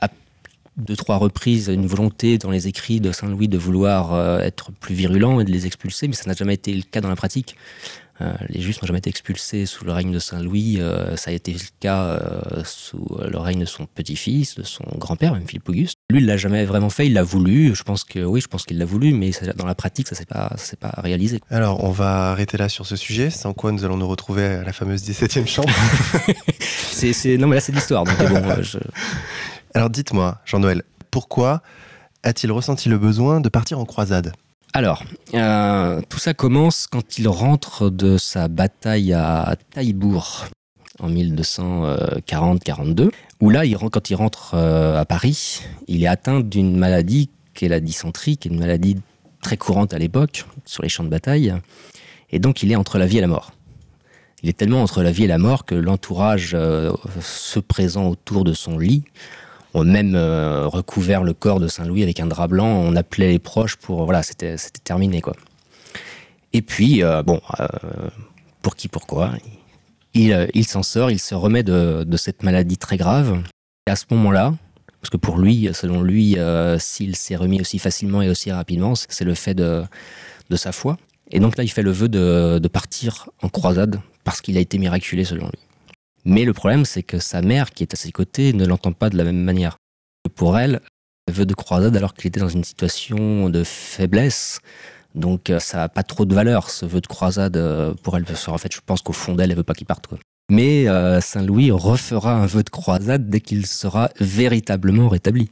B: à deux, trois reprises une volonté dans les écrits de Saint-Louis de vouloir être plus virulent et de les expulser, mais ça n'a jamais été le cas dans la pratique. Euh, les Juifs n'ont jamais été expulsés sous le règne de Saint Louis. Euh, ça a été le cas euh, sous le règne de son petit-fils, de son grand-père, même Philippe Auguste. Lui, il l'a jamais vraiment fait. Il l'a voulu. Je pense que oui, je pense qu'il l'a voulu, mais dans la pratique, ça s'est pas, s'est pas réalisé.
A: Alors, on va arrêter là sur ce sujet. Sans quoi nous allons nous retrouver à la fameuse 17e chambre.
B: c'est, non, mais là, c'est l'histoire. Donc, bon,
A: Alors, dites-moi, Jean-Noël, pourquoi a-t-il ressenti le besoin de partir en croisade?
B: Alors, euh, tout ça commence quand il rentre de sa bataille à Taillebourg en 1240-42, où là, quand il rentre euh, à Paris, il est atteint d'une maladie qui est la dysenterie, qui est une maladie très courante à l'époque sur les champs de bataille, et donc il est entre la vie et la mort. Il est tellement entre la vie et la mort que l'entourage euh, se présent autour de son lit ont même euh, recouvert le corps de Saint-Louis avec un drap blanc. On appelait les proches pour voilà, c'était c'était terminé quoi. Et puis euh, bon, euh, pour qui pourquoi, il, il s'en sort, il se remet de, de, cette maladie très grave. Et à ce moment-là, parce que pour lui, selon lui, s'il s'est remis aussi facilement et aussi rapidement, c'est le fait de, de sa foi. Et donc là, il fait le vœu de, de partir en croisade parce qu'il a été miraculé selon lui. Mais le problème, c'est que sa mère, qui est à ses côtés, ne l'entend pas de la même manière. Pour elle, veut de croisade alors qu'il était dans une situation de faiblesse. Donc euh, ça n'a pas trop de valeur, ce vœu de croisade euh, pour elle. En fait, je pense qu'au fond d'elle, elle veut pas qu'il parte. Mais euh, Saint-Louis refera un vœu de croisade dès qu'il sera véritablement rétabli.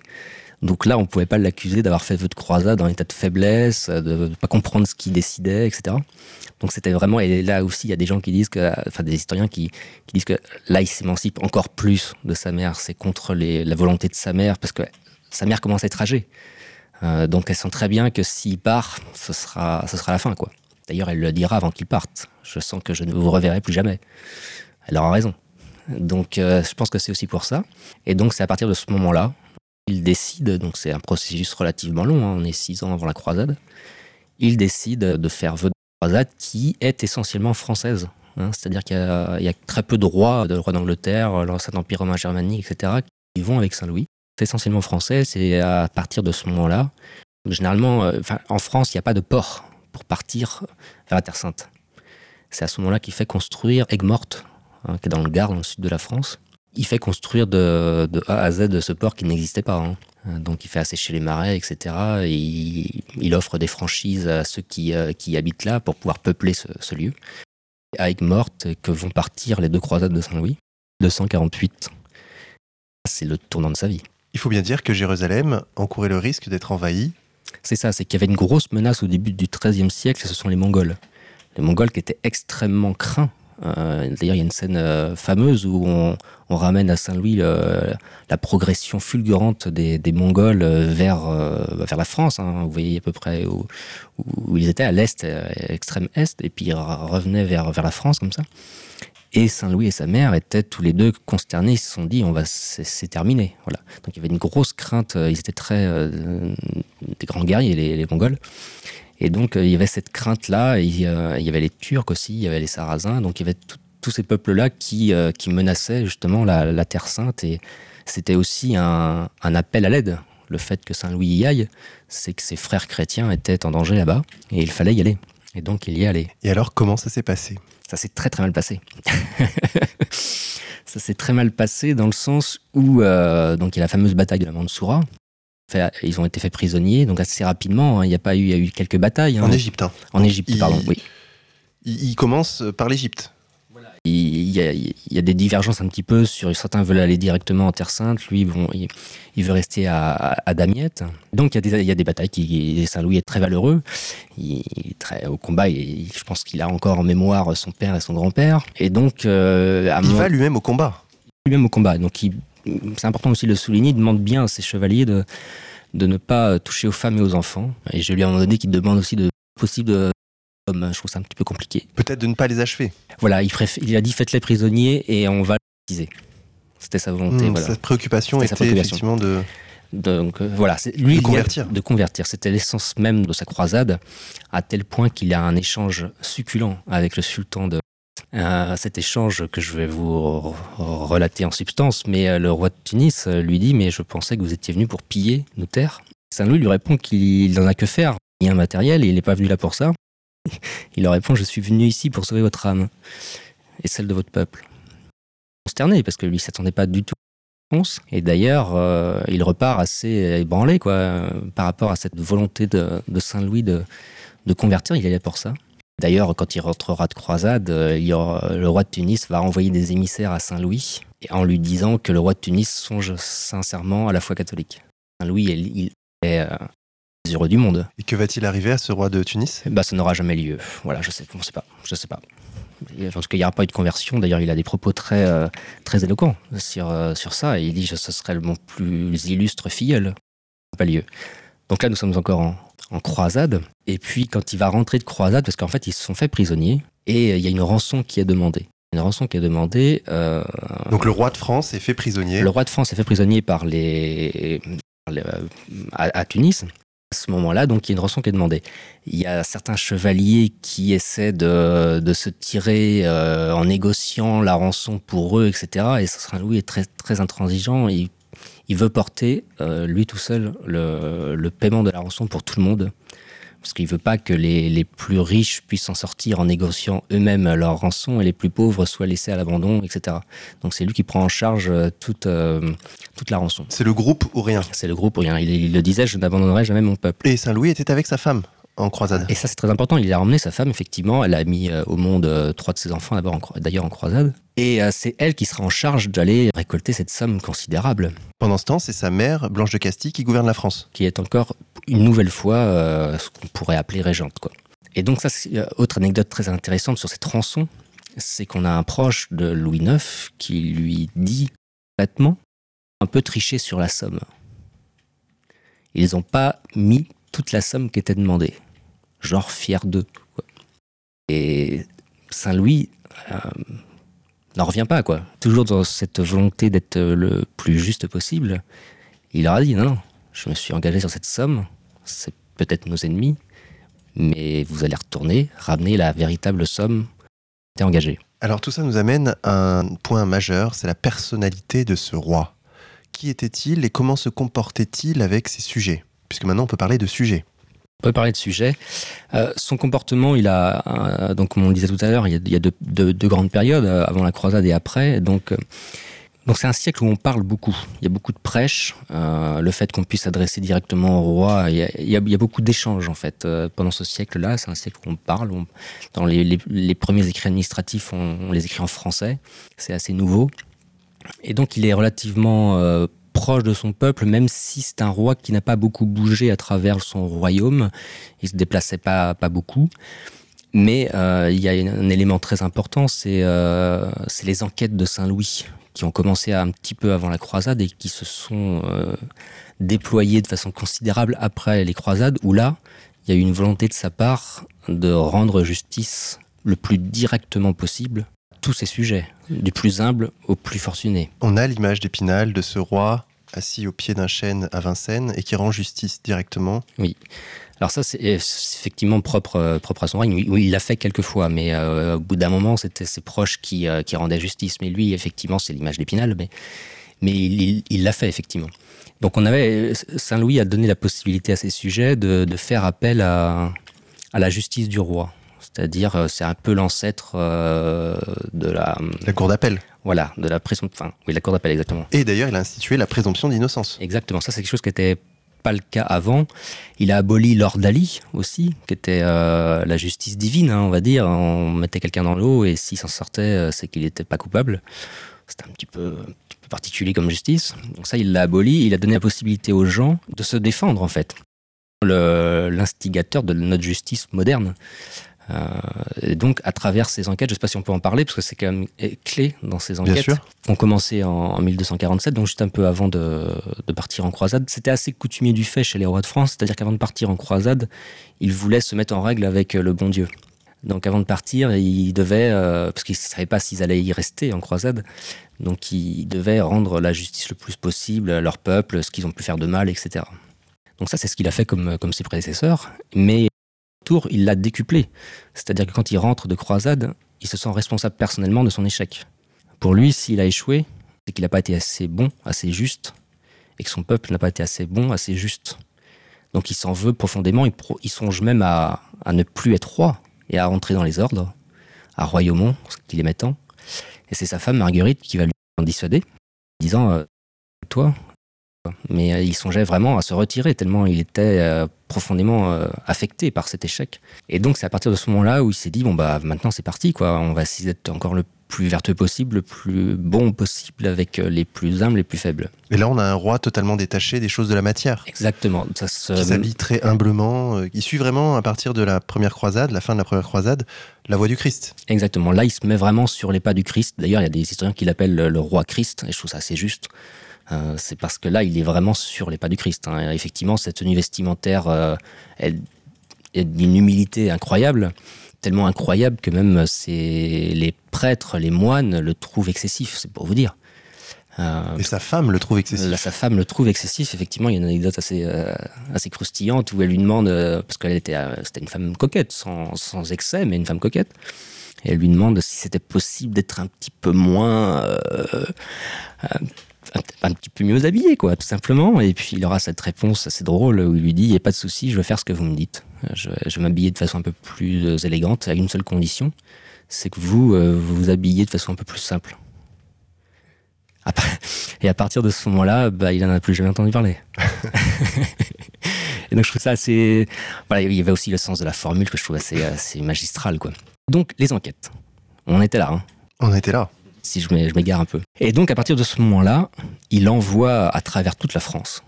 B: Donc là, on ne pouvait pas l'accuser d'avoir fait vœu de croisade en état de faiblesse, de ne pas comprendre ce qu'il décidait, etc. Donc c'était vraiment, et là aussi, il y a des gens qui disent que, enfin des historiens qui, disent que là, il s'émancipe encore plus de sa mère. C'est contre la volonté de sa mère, parce que sa mère commence à être âgée. Euh, donc elle sent très bien que s'il part, ce sera, ce sera la fin, quoi. D'ailleurs, elle le dira avant qu'il parte. Je sens que je ne vous reverrai plus jamais. Elle aura raison. Donc, euh, je pense que c'est aussi pour ça. Et donc, c'est à partir de ce moment-là, il décide, donc c'est un processus relativement long, hein, on est six ans avant la croisade, il décide de faire vœu croisade qui est essentiellement française. Hein. C'est-à-dire qu'il y, a très peu de rois, de rois d'Angleterre, l'ancien empire romain germanique, etc., qui vont avec Saint-Louis. C'est essentiellement français, c'est à partir de ce moment-là. Généralement, euh, en France, il n'y a pas de port pour partir vers la Terre Sainte. C'est à ce moment-là qu'il fait construire Aigues-Mortes, hein, qui est dans le Gard, dans le sud de la France. Il fait construire de, A à Z ce port qui n'existait pas. Hein. Euh, donc il fait assécher les marais, etc. Et il, offre des franchises à ceux qui, euh, qui habitent là pour pouvoir peupler ce, lieu. Avec morte que vont partir les deux croisades de Saint-Louis, 248. C'est le tournant de sa vie.
A: Il faut bien dire que Jérusalem encourait le risque d'être envahie.
B: C'est ça, c'est qu'il y avait une grosse menace au début du XIIIe siècle, ce sont les Mongols. Les Mongols qui étaient extrêmement craints D'ailleurs, il y a une scène fameuse où on, ramène à Saint-Louis la progression fulgurante des, Mongols vers, vers la France. Hein. Vous voyez à peu près où, ils étaient, à l'est, extrême est, et puis ils revenaient vers, vers la France comme ça. Et Saint-Louis et sa mère étaient tous les deux consternés. Ils se sont dit, on va, c'est terminé. Voilà. Donc il y avait une grosse crainte. Euh, ils étaient très euh, des grands guerriers, les, Mongols. Et donc euh, il y avait cette crainte-là. Il, y avait les Turcs aussi, il y avait les Sarrasins. Donc il y avait tous ces peuples-là qui, qui menaçaient justement la, Terre Sainte. Et c'était aussi un, un appel à l'aide. Le fait que Saint-Louis y aille, c'est que ses frères chrétiens étaient en danger là-bas et il fallait y aller. Et donc il y est allé.
A: Et alors comment ça s'est passé?
B: Ça s'est très très mal passé. ça s'est très mal passé dans le sens où euh, donc il y a la fameuse bataille de la Mansoura. Ils ont été faits prisonniers, donc assez rapidement. Hein, il y a pas eu, il y a eu quelques batailles.
A: Hein. En Égypte. Hein.
B: En Égypte, pardon. Oui.
A: Il, commence par l'Égypte.
B: Il y, a, des divergences un petit peu sur certains veulent aller directement en Terre Sainte, lui bon, il, veut rester à, Damiette. Donc il y, a des, il y a des batailles qui Saint-Louis est très valeureux, il, est très au combat, et je pense qu'il a encore en mémoire son père et son grand-père. Et donc
A: euh, il va lui-même au combat.
B: Lui-même au combat. Donc c'est important aussi de le souligner, il demande bien à ses chevaliers de de ne pas toucher aux femmes et aux enfants. Et je lui ai donné qu'il demande aussi de possible de je trouve ça un petit peu compliqué.
A: Peut-être de ne pas les achever.
B: Voilà, il, il a dit faites-les prisonniers et on va les utiliser. C'était sa volonté.
A: Hmm, sa préoccupation était effectivement de.
B: Donc euh, voilà, lui,
A: de convertir.
B: De convertir. C'était l'essence même de sa croisade, à tel point qu'il a un échange succulent avec le sultan de. Euh, cet échange que je vais vous relater en substance, mais euh, le roi de Tunis lui dit Mais je pensais que vous étiez venu pour piller nos terres. Saint-Louis lui répond qu'il n'en a que faire. Il y a un matériel et il n'est pas venu là pour ça. Il leur répond Je suis venu ici pour sauver votre âme et celle de votre peuple. Consterné, parce que lui, ne s'attendait pas du tout. Et d'ailleurs, euh, il repart assez ébranlé quoi, par rapport à cette volonté de, Saint-Louis de, convertir. Il allait pour ça. D'ailleurs, quand il rentrera de croisade, euh, le roi de Tunis va envoyer des émissaires à Saint-Louis en lui disant que le roi de Tunis songe sincèrement à la foi catholique. Saint-Louis il est euh, heureux du monde.
A: Et que va-t-il arriver à ce roi de Tunis?
B: Bah, Ça n'aura jamais lieu. Voilà, je sais, on sait pas. Je sais pas. En tout cas, il n'y aura pas eu de conversion. D'ailleurs, il a des propos très, euh, très éloquents sur, euh, sur ça. Et il dit que ce serait mon plus illustre filleul. Pas lieu. Donc là, nous sommes encore en, en, croisade. Et puis, quand il va rentrer de croisade, parce qu'en fait, ils se sont fait prisonniers, et il y a une rançon qui est demandée. Une rançon qui est demandée. Euh,
A: Donc le roi de France est fait prisonnier.
B: Le roi de France est fait prisonnier par les, à, Tunis. À ce moment-là, donc, il y a une rançon qui est demandée. Il y a certains chevaliers qui essaient de, de se tirer euh, en négociant la rançon pour eux, etc. Et Saint-Louis est très, très intransigeant. Il veut porter, euh, lui tout seul, le, le, paiement de la rançon pour tout le monde parce qu'il ne veut pas que les, les, plus riches puissent s'en sortir en négociant eux-mêmes leur rançon et les plus pauvres soient laissés à l'abandon, etc. Donc c'est lui qui prend en charge euh, toute, euh, toute la rançon.
A: C'est le groupe ou rien?
B: C'est le groupe ou rien. Il, il le disait, je n'abandonnerai jamais mon peuple.
A: Et Saint-Louis était avec sa femme? En croisade.
B: Et ça, c'est très important. Il a ramené sa femme, effectivement. Elle a mis euh, au monde euh, trois de ses enfants, d'abord d'ailleurs en croisade. Et euh, c'est elle qui sera en charge d'aller récolter cette somme considérable.
A: Pendant ce temps, c'est sa mère, Blanche de Castille, qui gouverne la France.
B: Qui est encore une nouvelle fois ce qu'on pourrait appeler régente. Quoi. Et donc, ça, c'est autre anecdote très intéressante sur cette rançon, c'est qu'on a un proche de Louis IX qui lui dit bêtement un peu triché sur la somme. Ils n'ont pas mis toute la somme qui était demandée genre fier d'eux. Et Saint-Louis euh, n'en revient pas, quoi. Toujours dans cette volonté d'être le plus juste possible, il leur a dit non, non, je me suis engagé sur cette somme, c'est peut-être nos ennemis, mais vous allez retourner, ramener la véritable somme qui engagée.
A: Alors tout ça nous amène à un point majeur, c'est la personnalité de ce roi. Qui était-il et comment se comportait-il avec ses sujets? Puisque maintenant on peut parler de sujets.
B: On peut parler de sujet. Euh, son comportement, il a, euh, donc comme on le disait tout à l'heure, il y a, deux, grandes périodes, euh, avant la croisade et après. Donc, donc c'est un siècle où on parle beaucoup. Il y a beaucoup de prêches. le fait qu'on puisse s'adresser directement au roi, il y a, beaucoup d'échanges en fait pendant ce siècle-là. C'est un siècle où on parle. dans les, premiers écrits administratifs, on, on, les écrit en français. C'est assez nouveau. Et donc il est relativement proche de son peuple, même si c'est un roi qui n'a pas beaucoup bougé à travers son royaume. Il se déplaçait pas, pas beaucoup. Mais euh, il y a un élément très important, c'est euh, les enquêtes de Saint-Louis qui ont commencé un petit peu avant la croisade et qui se sont euh, déployées de façon considérable après les croisades, où là, il y a eu une volonté de sa part de rendre justice le plus directement possible tous ces sujets, du plus humble au plus fortuné.
A: On a l'image d'Épinal de ce roi assis au pied d'un chêne à Vincennes et qui rend justice directement.
B: Oui. Alors ça, c'est effectivement propre, euh, propre à son règne. Oui, il l'a fait quelques fois, mais euh, au bout d'un moment, c'était ses proches qui, euh, qui, rendaient justice. Mais lui, effectivement, c'est l'image d'Épinal, mais, mais il l'a fait, effectivement. Donc on avait, Saint-Louis a donné la possibilité à ses sujets de, de faire appel à, à, la justice du roi. C'est-à-dire, c'est un peu l'ancêtre de la...
A: La cour d'appel.
B: Voilà, de la présomption... Enfin, oui, la cour d'appel, exactement.
A: Et d'ailleurs, il a institué la présomption d'innocence.
B: Exactement, ça c'est quelque chose qui était pas le cas avant. Il a aboli l'ordali aussi, qui était euh, la justice divine, hein, on va dire. On mettait quelqu'un dans l'eau et s'il s'en sortait, euh, c'est qu'il n'était pas coupable. C'était un petit peu, particulier comme justice. Donc ça, il l'a aboli. Il a donné la possibilité aux gens de se défendre, en fait. L'instigateur de notre justice moderne. Euh, et donc, à travers ces enquêtes, je ne sais pas si on peut en parler, parce que c'est quand même clé dans ces enquêtes, qui ont commencé en, 1247, donc juste un peu avant de, partir en croisade. C'était assez coutumier du fait chez les rois de France, c'est-à-dire qu'avant de partir en croisade, ils voulaient se mettre en règle avec le bon Dieu. Donc avant de partir, ils devaient, euh, parce qu'ils ne savaient pas s'ils allaient y rester en croisade, donc ils devaient rendre la justice le plus possible à leur peuple, ce qu'ils ont pu faire de mal, etc. Donc ça, c'est ce qu'il a fait comme, comme ses prédécesseurs. Mais il l'a décuplé. C'est-à-dire que quand il rentre de croisade, il se sent responsable personnellement de son échec. Pour lui, s'il a échoué, c'est qu'il n'a pas été assez bon, assez juste, et que son peuple n'a pas été assez bon, assez juste. Donc il s'en veut profondément, il, songe même à, ne plus être roi et à rentrer dans les ordres, à Royaumont, ce qu'il est mettant. Et c'est sa femme Marguerite qui va lui en dissuader, disant euh, Toi, mais euh, il songeait vraiment à se retirer tellement il était euh, profondément euh, affecté par cet échec. Et donc c'est à partir de ce moment-là où il s'est dit bon bah maintenant c'est parti quoi, on va essayer d'être encore le plus vertueux possible, le plus bon possible avec les plus humbles, les plus faibles.
A: Et là on a un roi totalement détaché des choses de la matière.
B: Exactement.
A: Ça Qui s'habille très humblement. Il suit vraiment à partir de la première croisade, la fin de la première croisade, la voie du Christ.
B: Exactement. Là il se met vraiment sur les pas du Christ. D'ailleurs il y a des historiens qui l'appellent le roi Christ et je trouve ça assez juste. Euh, c'est parce que là, il est vraiment sur les pas du Christ. Hein. Effectivement, cette tenue vestimentaire euh, est, d'une humilité incroyable, tellement incroyable que même les prêtres, les moines le trouvent excessif, c'est pour vous dire.
A: Euh, et sa femme le trouve excessif.
B: sa femme le trouve excessif. Effectivement, il y a une anecdote assez, assez croustillante où elle lui demande, parce qu'elle était, c'était une femme coquette, sans, sans, excès, mais une femme coquette. Et elle lui demande si c'était possible d'être un petit peu moins, un, petit peu mieux habillé, quoi, tout simplement. Et puis il aura cette réponse assez drôle où il lui dit Il n'y a pas de souci, je vais faire ce que vous me dites. Je, vais m'habiller de façon un peu plus euh, élégante, à une seule condition c'est que vous, euh, vous vous habillez de façon un peu plus simple. Et à partir de ce moment-là, bah, il n'en a plus jamais entendu parler. et donc je trouve ça assez. Voilà, il y avait aussi le sens de la formule que je trouve assez, assez magistral. Quoi. Donc les enquêtes. On était là. Hein.
A: On était là
B: si je m'égare un peu. Et donc, à partir de ce moment-là, il envoie à travers toute la France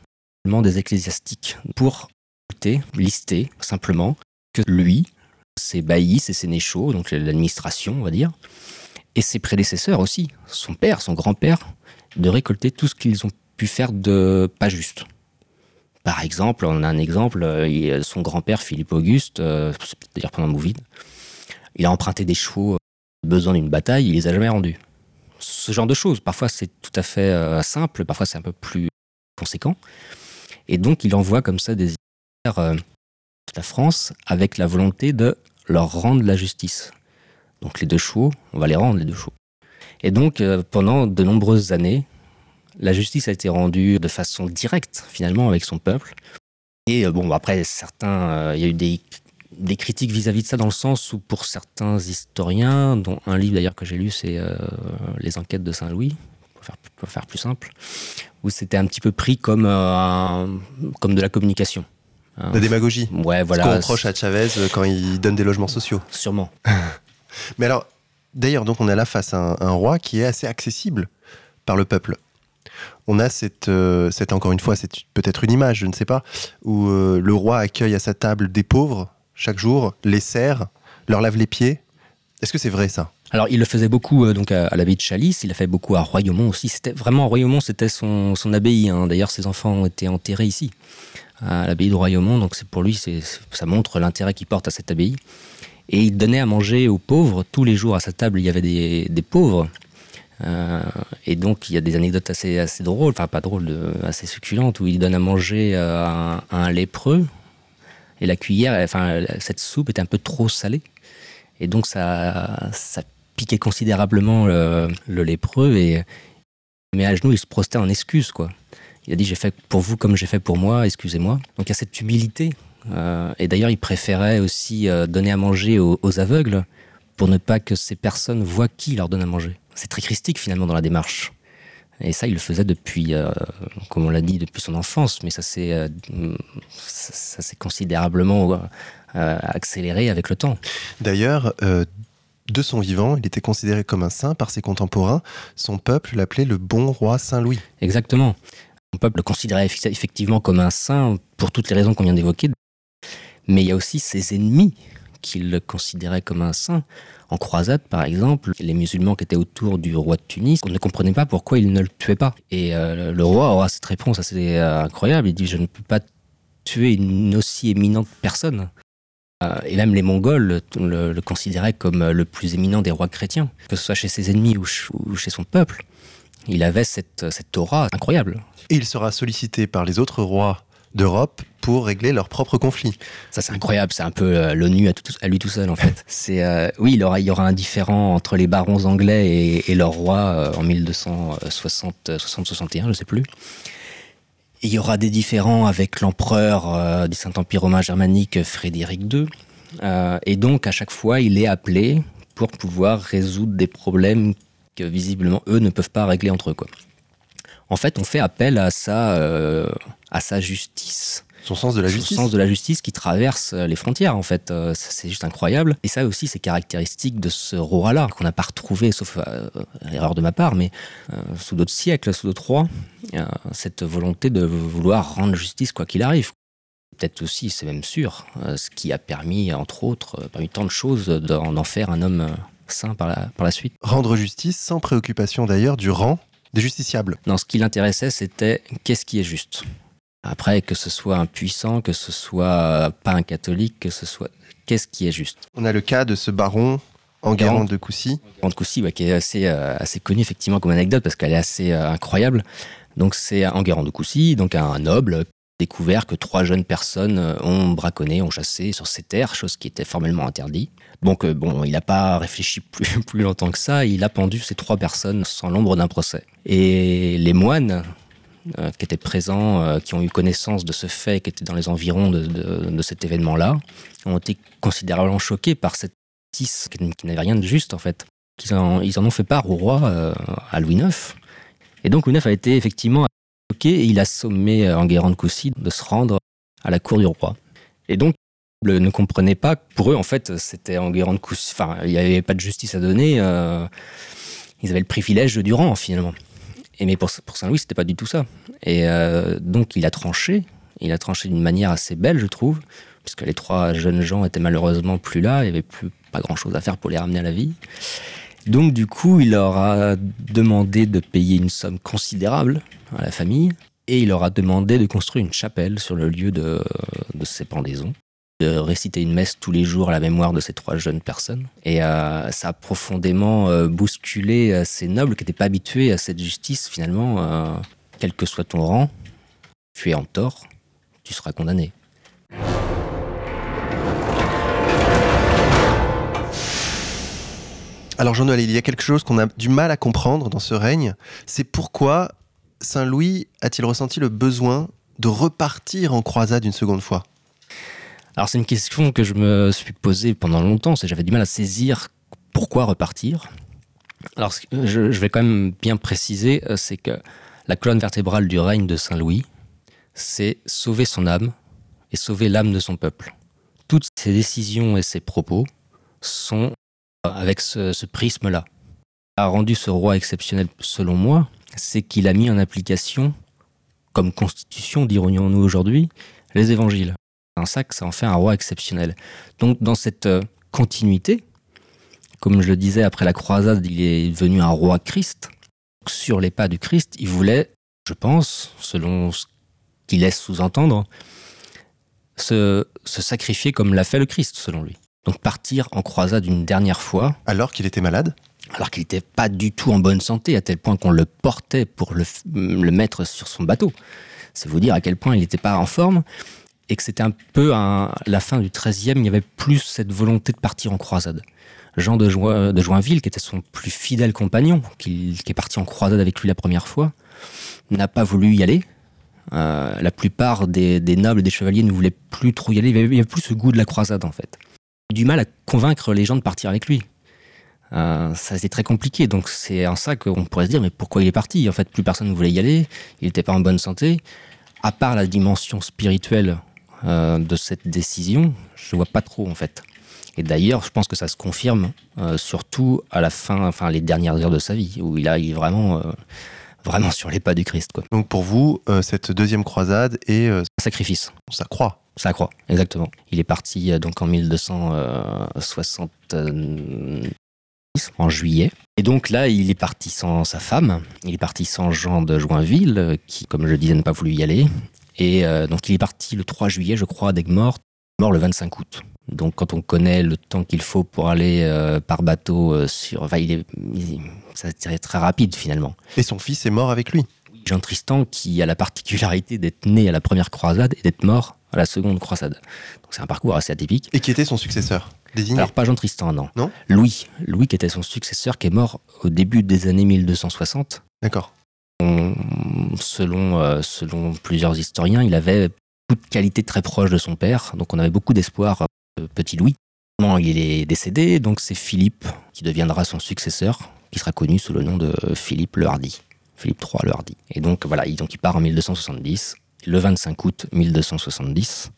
B: des ecclésiastiques pour lister simplement que lui, ses baillis, ses sénéchaux, donc l'administration, on va dire, et ses prédécesseurs aussi, son père, son grand-père, de récolter tout ce qu'ils ont pu faire de pas juste. Par exemple, on a un exemple, euh, son grand-père Philippe Auguste, euh, c'est-à-dire pendant Mouvide, il a emprunté des chevaux, euh, besoin d'une bataille, il les a jamais rendus ce genre de choses. Parfois, c'est tout à fait euh, simple, parfois, c'est un peu plus conséquent. Et donc, il envoie comme ça des euh, la France avec la volonté de leur rendre la justice. Donc, les deux chevaux, on va les rendre, les deux chevaux. Et donc, euh, pendant de nombreuses années, la justice a été rendue de façon directe, finalement, avec son peuple. Et bon, après, certains, il y a eu des des critiques vis-à-vis de ça dans le sens où pour certains historiens, dont un livre d'ailleurs que j'ai lu, c'est euh, Les enquêtes de Saint-Louis, pour faire, pour faire, plus simple, où c'était un petit peu pris comme, euh, comme de la communication.
A: Hein. La démagogie.
B: Ouais, voilà.
A: Ce qu'on reproche à Chavez euh, quand il donne des logements sociaux.
B: Sûrement.
A: Mais alors, d'ailleurs, donc on est là face à un, roi qui est assez accessible par le peuple on a cette, cette encore une fois, c'est peut-être une image, je ne sais pas, où le roi accueille à sa table des pauvres chaque jour, les serfs, leur lave les pieds. Est-ce que c'est vrai ça?
B: Alors, il le faisait beaucoup euh, donc à, l'abbaye de Chalice, il a fait beaucoup à Royaumont aussi. C'était vraiment Royaumont, c'était son, son abbaye. Hein. D'ailleurs, ses enfants ont été enterrés ici, à l'abbaye de Royaumont. Donc, c'est pour lui, c'est, ça montre l'intérêt qu'il porte à cette abbaye. Et il donnait à manger aux pauvres. Tous les jours à sa table, il y avait des, des pauvres. Euh, et donc, il y a des anecdotes assez, assez drôles, enfin pas drôles, assez succulentes, où il donne à manger à un, lépreux. Et la cuillère, enfin, cette soupe était un peu trop salée. Et donc, ça, ça piquait considérablement le, lépreux. Et mais à genoux, il se prostait en excuse, quoi. Il a dit J'ai fait pour vous comme j'ai fait pour moi, excusez-moi. Donc, il y a cette humilité. Euh, et d'ailleurs, il préférait aussi donner à manger aux, aux aveugles pour ne pas que ces personnes voient qui leur donne à manger c'est très christique finalement dans la démarche. Et ça, il le faisait depuis, euh, comme on l'a dit, depuis son enfance, mais ça s'est, euh, ça, s'est considérablement euh, accéléré avec le temps.
A: D'ailleurs, de son vivant, il était considéré comme un saint par ses contemporains. Son peuple l'appelait le bon roi Saint Louis.
B: Exactement. Son peuple le considérait effectivement comme un saint pour toutes les raisons qu'on vient d'évoquer. Mais il y a aussi ses ennemis qui le considéraient comme un saint. En croisade, par exemple, les musulmans qui étaient autour du roi de Tunis, on ne comprenait pas pourquoi il ne le tuait pas. Et euh, le roi aura cette réponse assez euh, incroyable. Il dit Je ne peux pas tuer une aussi éminente personne. Euh, et même les Mongols le, considéraient comme le plus éminent des rois chrétiens, que ce soit chez ses ennemis ou, chez son peuple. Il avait cette, cette aura incroyable.
A: Et il sera sollicité par les autres rois d'Europe pour régler leurs propres conflits.
B: Ça, c'est incroyable. C'est un peu euh, l'ONU à, à, lui tout seul, en fait. C'est euh, oui, il y, aura, il y aura un différent entre les barons anglais et, et leur roi euh, en 1260-61, je sais plus. il y aura des différends avec l'empereur du Saint-Empire romain germanique Frédéric II. et donc, à chaque fois, il est appelé pour pouvoir résoudre des problèmes que visiblement eux ne peuvent pas régler entre eux. Quoi. En fait, on fait appel à sa, à sa justice.
A: Son sens de la justice.
B: Son sens de la justice qui traverse euh, les frontières, en fait. Euh, c'est juste incroyable. Et ça aussi, c'est caractéristique de ce roi-là, qu'on n'a pas retrouvé, sauf euh, erreur de ma part, mais sous d'autres siècles, sous d'autres rois, cette volonté de vouloir rendre justice quoi qu'il arrive. Peut-être aussi, c'est même sûr, ce qui a permis, entre autres, parmi tant de choses, d'en faire un homme saint par la, par la suite.
A: Rendre justice sans préoccupation d'ailleurs du rang des justiciables.
B: Non, ce qui l'intéressait, c'était qu'est-ce qui est juste après, que ce soit un puissant, que ce soit euh, pas un catholique, que ce soit. Qu'est-ce qui est juste?
A: On a le cas de ce baron Enguerrand de Coucy.
B: Enguerrand de Coucy, qui est assez, euh, assez connu effectivement comme anecdote parce qu'elle est assez euh, incroyable. Donc c'est Enguerrand de Coucy, donc un noble découvert que trois jeunes personnes ont braconné, ont chassé sur ses terres, chose qui était formellement interdite. Donc bon, il n'a pas réfléchi plus, plus longtemps que ça, il a pendu ces trois personnes sans l'ombre d'un procès. Et les moines euh, qui étaient présents, euh, qui ont eu connaissance de ce fait, qui étaient dans les environs de, cet événement-là, ont été considérablement choqués par cette justice qui, n'avait rien de juste en fait. Ils en, ils en ont fait part au roi, euh, à Louis IX. Et donc Louis IX a été effectivement et il a sommé Enguerrand de Coucy de se rendre à la cour du roi. Et donc le ne comprenait pas, pour eux en fait c'était Enguerrand de Coucy, enfin il n'y avait pas de justice à donner, ils avaient le privilège du rang finalement. Et mais pour, pour Saint-Louis, c'était pas du tout ça. Et euh, donc, il a tranché. Il a tranché d'une manière assez belle, je trouve, puisque les trois jeunes gens étaient malheureusement plus là. Il n'y avait plus pas grand-chose à faire pour les ramener à la vie. Donc, du coup, il leur a demandé de payer une somme considérable à la famille. Et il leur a demandé de construire une chapelle sur le lieu de, de ces pendaisons de réciter une messe tous les jours à la mémoire de ces trois jeunes personnes. Et euh, ça a profondément euh, bousculé euh, ces nobles qui n'étaient pas habitués à cette justice, finalement. quel que soit ton rang, tu es en tort, tu seras condamné.
A: Alors Jean-Noël, il y a quelque chose qu'on a du mal à comprendre dans ce règne, c'est pourquoi Saint Louis a-t-il ressenti le besoin de repartir en croisade une seconde fois?
B: Alors c'est une question que je me suis posée pendant longtemps, j'avais du mal à saisir pourquoi repartir. Alors je, vais quand même bien préciser, euh, c'est que la colonne vertébrale du règne de Saint-Louis, c'est sauver son âme et sauver l'âme de son peuple. Toutes ses décisions et ses propos sont avec ce, prisme-là. A rendu ce roi exceptionnel selon moi, c'est qu'il a mis en application, comme constitution, dirons-nous aujourd'hui, les évangiles un sac, ça en fait un roi exceptionnel. Donc dans cette euh, continuité. Comme je le disais, après la croisade, il est devenu un roi Christ. Sur les pas du Christ, il voulait, je pense, selon ce qu'il laisse sous-entendre, se, se sacrifier comme l'a fait le Christ, selon lui. Donc partir en croisade une dernière fois.
A: Alors qu'il était malade?
B: Alors qu'il n'était pas du tout en bonne santé, à tel point qu'on le portait pour le, le, mettre sur son bateau. C'est vous dire à quel point il n'était pas en forme, et que c'était un peu à la fin du XIIIe, il n'y avait plus cette volonté de partir en croisade. Jean de, jo de Joinville, qui était son plus fidèle compagnon, qui, qui, est parti en croisade avec lui la première fois, n'a pas voulu y aller. Euh, la plupart des, des, nobles et des chevaliers ne voulaient plus trop y aller, il n'y avait, avait plus ce goût de la croisade en fait. Du mal à convaincre les gens de partir avec lui. Euh, ça c'était très compliqué. Donc c'est en ça qu'on pourrait se dire mais pourquoi il est parti? En fait, plus personne ne voulait y aller. Il n'était pas en bonne santé. À part la dimension spirituelle euh, de cette décision, je vois pas trop en fait. Et d'ailleurs, je pense que ça se confirme euh, surtout à la fin, enfin les dernières heures de sa vie, où il a vraiment, euh, vraiment sur les pas du Christ. Quoi.
A: Donc pour vous, euh, cette deuxième croisade est
B: un sacrifice.
A: Ça croit.
B: Ça croit, exactement. Il est parti donc en 1260 en juillet. Et donc là, il est parti sans sa femme, il est parti sans Jean de Joinville, qui, comme je le disais, n'a pas voulu y aller. Et euh, donc il est parti le 3 juillet, je crois, d'Aigues-Mortes, mort le 25 août. Donc quand on connaît le temps qu'il faut pour aller euh, par bateau euh, sur... Enfin, il est... ça serait très rapide finalement.
A: Et son fils est mort avec lui
B: Jean Tristan, qui a la particularité d'être né à la première croisade et d'être mort à la seconde croisade. Donc c'est un parcours assez atypique.
A: Et qui était son successeur désigné
B: Alors pas Jean Tristan, non.
A: Non
B: Louis. Louis qui était son successeur, qui est mort au début des années 1260.
A: D'accord.
B: Selon, euh, selon plusieurs historiens, il avait toute qualité très proche de son père, donc on avait beaucoup d'espoir de petit Louis. Il est décédé, donc c'est Philippe qui deviendra son successeur, qui sera connu sous le nom de Philippe le Hardy. Philippe III le Hardy. Et donc voilà, il, donc il part en 1270. Le 25 août 1270,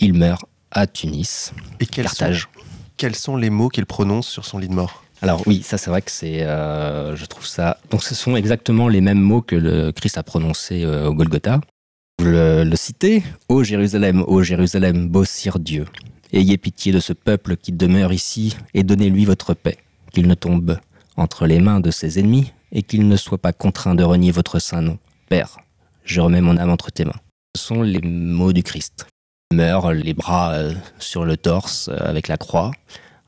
B: il meurt à Tunis,
A: Et quels
B: Carthage.
A: Sont, quels sont les mots qu'il prononce sur son lit de mort?
B: Alors oui, ça c'est vrai que c'est, euh, je trouve ça. Donc ce sont exactement les mêmes mots que le Christ a prononcés euh, au Golgotha. Vous le, le citez Ô Jérusalem, ô Jérusalem, beau Dieu, ayez pitié de ce peuple qui demeure ici et donnez-lui votre paix, qu'il ne tombe entre les mains de ses ennemis et qu'il ne soit pas contraint de renier votre saint nom. Père, je remets mon âme entre tes mains. Ce sont les mots du Christ. Il meurt les bras euh, sur le torse euh, avec la croix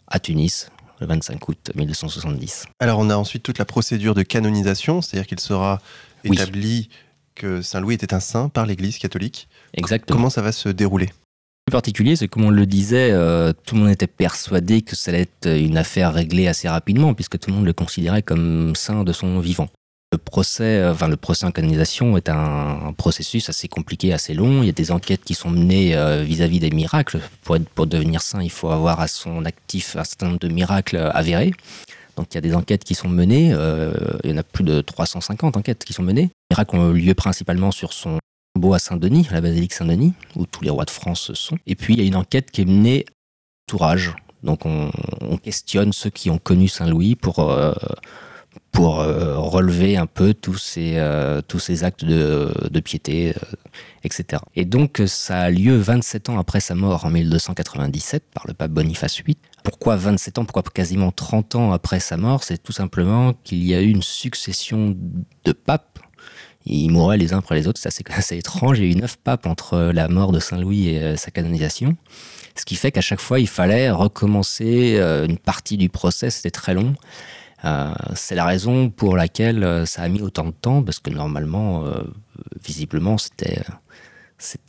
B: à Tunis le 25 août 1270.
A: Alors on a ensuite toute la procédure de canonisation, c'est-à-dire qu'il sera
B: Oui.
A: établi que Saint Louis était un saint par l'Église catholique.
B: Exactement.
A: Comment ça va se dérouler?
B: Particulier, c'est comme on le disait, euh, tout le monde était persuadé que ça allait être une affaire réglée assez rapidement, puisque tout le monde le considérait comme saint de son vivant. Le procès, euh, enfin le procès en canonisation est un, processus assez compliqué, assez long. Il y a des enquêtes qui sont menées euh, vis-à-vis des miracles. Pour, devenir saint, il faut avoir à son actif un certain nombre de miracles avérés. Donc il y a des enquêtes qui sont menées. il y en a plus de 350 enquêtes qui sont menées. Les miracles ont eu lieu principalement sur son tombeau à Saint-Denis, à la basilique Saint-Denis, où tous les rois de France sont. Et puis il y a une enquête qui est menée entourage. Donc on, on questionne ceux qui ont connu Saint-Louis pour, euh, pour euh, relever un peu tous ces, euh, tous ces actes de, de piété, etc. Et donc ça a lieu 27 ans après sa mort en 1297 par le pape Boniface VIII. Pourquoi 27 ans? Pourquoi quasiment 30 ans après sa mort? C'est tout simplement qu'il y a eu une succession de papes ils mouraient les uns après les autres, c'est assez, étrange. Il y a eu neuf papes entre la mort de Saint-Louis et euh, sa canonisation. Ce qui fait qu'à chaque fois, il fallait recommencer euh, une partie du procès, c'était très long. Euh, c'est la raison pour laquelle euh, ça a mis autant de temps, parce que normalement, euh, visiblement, c'était,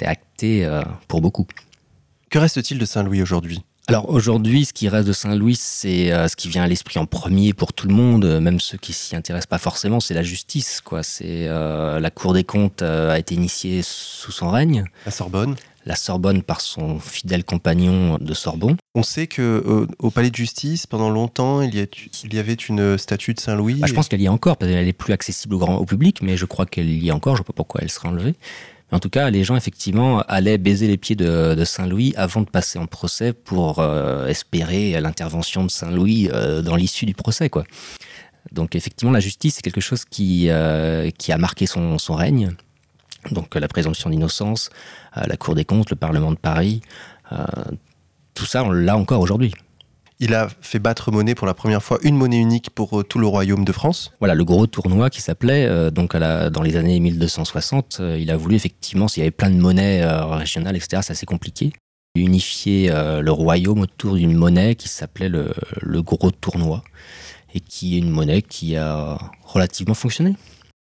B: acté euh, pour beaucoup.
A: Que reste-t-il de Saint Louis aujourd'hui?
B: Alors aujourd'hui, ce qui reste de Saint-Louis, c'est euh, ce qui vient à l'esprit en premier pour tout le monde, euh, même ceux qui s'y intéressent pas forcément, c'est la justice. Quoi. C'est euh, la Cour des comptes euh, a été initiée sous son règne,
A: La Sorbonne
B: la Sorbonne par son fidèle compagnon de Sorbon.
A: On sait que au, palais de justice, pendant longtemps, il y, a- il y avait une statue de Saint Louis.
B: Bah, je pense qu'elle y est encore, parce qu'elle est plus accessible au grand au public, mais je crois qu'elle y est encore. Je ne sais pas pourquoi elle serait enlevée. En tout cas, les gens effectivement allaient baiser les pieds de, de Saint Louis avant de passer en procès pour euh, espérer l'intervention de Saint Louis euh, dans l'issue du procès. Donc effectivement, la justice c'est quelque chose qui euh, qui a marqué son, son règne. Donc la présomption d'innocence, la Cour des comptes, le Parlement de Paris, tout ça on l'a encore aujourd'hui.
A: Il a fait battre monnaie pour la première fois, une monnaie unique pour euh, tout le royaume de France.
B: Voilà, le gros tournoi qui s'appelait, euh, donc à la, dans les années 1260, euh, il a voulu effectivement, s'il y avait plein de monnaies euh, régionales, etc., c'est assez compliqué, unifier le royaume autour d'une monnaie qui s'appelait le, le gros tournoi, et qui est une monnaie qui a relativement fonctionné.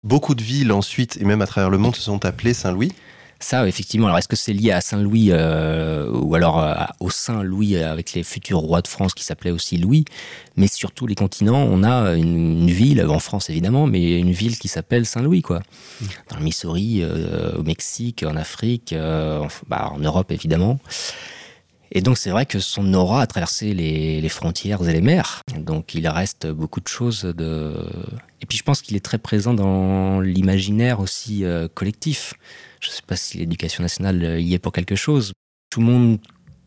A: Beaucoup de villes ensuite, et même à travers le monde, se sont appelées Saint-Louis.
B: Ça, effectivement. Alors, est-ce que c'est lié à Saint-Louis euh, ou alors euh, au Saint-Louis avec les futurs rois de France qui s'appelaient aussi Louis? Mais sur tous les continents, on a une, une ville, en France évidemment, mais une ville qui s'appelle Saint-Louis, quoi. Dans le Missouri, euh, au Mexique, en Afrique, euh, en, bah, en Europe évidemment. Et donc c'est vrai que son aura a traversé les, les, frontières et les mers. Donc il reste beaucoup de choses de... Et puis je pense qu'il est très présent dans l'imaginaire aussi euh, collectif. Je ne sais pas si l'éducation nationale y est pour quelque chose. Tout le monde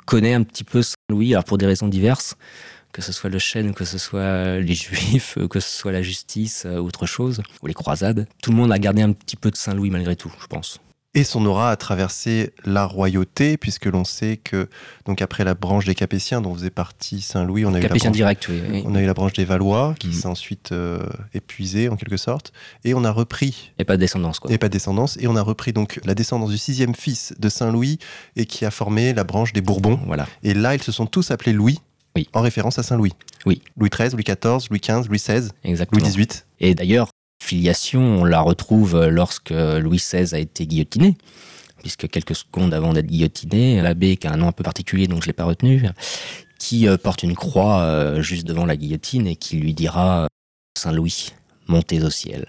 B: connaît un petit peu Saint-Louis, alors pour des raisons diverses, que ce soit le chêne, que ce soit les juifs, que ce soit la justice, autre chose, ou les croisades. Tout le monde a gardé un petit peu de Saint-Louis malgré tout, je pense.
A: Et son aura a traversé la royauté, puisque l'on sait que, donc après la branche des Capétiens, dont faisait partie Saint-Louis, on a eu la branche,
B: direct, oui, oui.
A: On a eu la branche des Valois, qui mmh. s'est ensuite euh, épuisée en quelque sorte, et on a repris.
B: Et pas de descendance, quoi.
A: Et pas de descendance, et on a repris donc la descendance du sixième fils de Saint-Louis, et qui a formé la branche des Bourbons.
B: Voilà.
A: Et là, ils se sont tous appelés Louis.
B: Oui.
A: En référence à Saint-Louis.
B: Oui.
A: Louis XIII, Louis XIV, Louis XV, Louis XVI,
B: Exactement.
A: Louis XVIII.
B: Et d'ailleurs, on la retrouve lorsque Louis XVI a été guillotiné puisque quelques secondes avant d'être guillotiné, l'abbé, qui a un nom un peu particulier, donc je ne l'ai pas retenu, qui euh, porte une croix euh, juste devant la guillotine et qui lui dira euh, Saint-Louis, montez au ciel.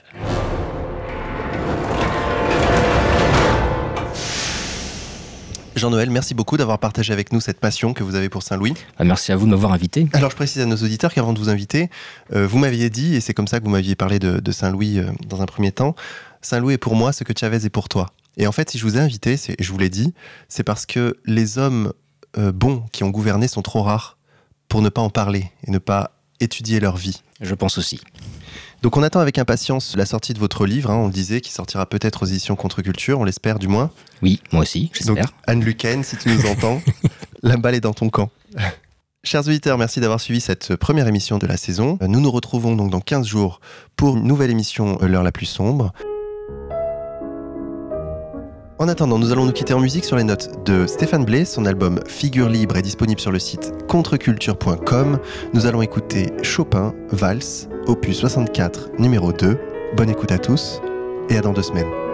A: Jean-Noël, merci beaucoup d'avoir partagé avec nous cette passion que vous avez pour Saint-Louis.
B: Ah, merci à vous de m'avoir invité.
A: Alors je précise à nos auditeurs qu'avant de vous inviter, euh, vous m'aviez dit, et c'est comme ça que vous m'aviez parlé de, de Saint-Louis euh, dans un premier temps, Saint-Louis est pour moi ce que Chavez est pour toi. Et en fait, si je vous ai invité, je vous l'ai dit, c'est parce que les hommes euh, bons qui ont gouverné sont trop rares pour ne pas en parler et ne pas étudier leur vie.
B: Je pense aussi.
A: Donc on attend avec impatience la sortie de votre livre, hein, on le disait, qui sortira peut-être aux éditions Contre-Culture, on l'espère du moins.
B: Oui, moi aussi, j'espère.
A: Anne Luquen, si tu nous entends, la balle est dans ton camp. Chers auditeurs, merci d'avoir suivi cette première émission de la saison. Nous nous retrouvons donc dans 15 jours pour une nouvelle émission L'heure la plus sombre. En attendant, nous allons nous quitter en musique sur les notes de Stéphane Blais. Son album Figure libre est disponible sur le site contreculture.com. Nous allons écouter Chopin, Valse, opus 64, numéro 2. Bonne écoute à tous et à dans deux semaines.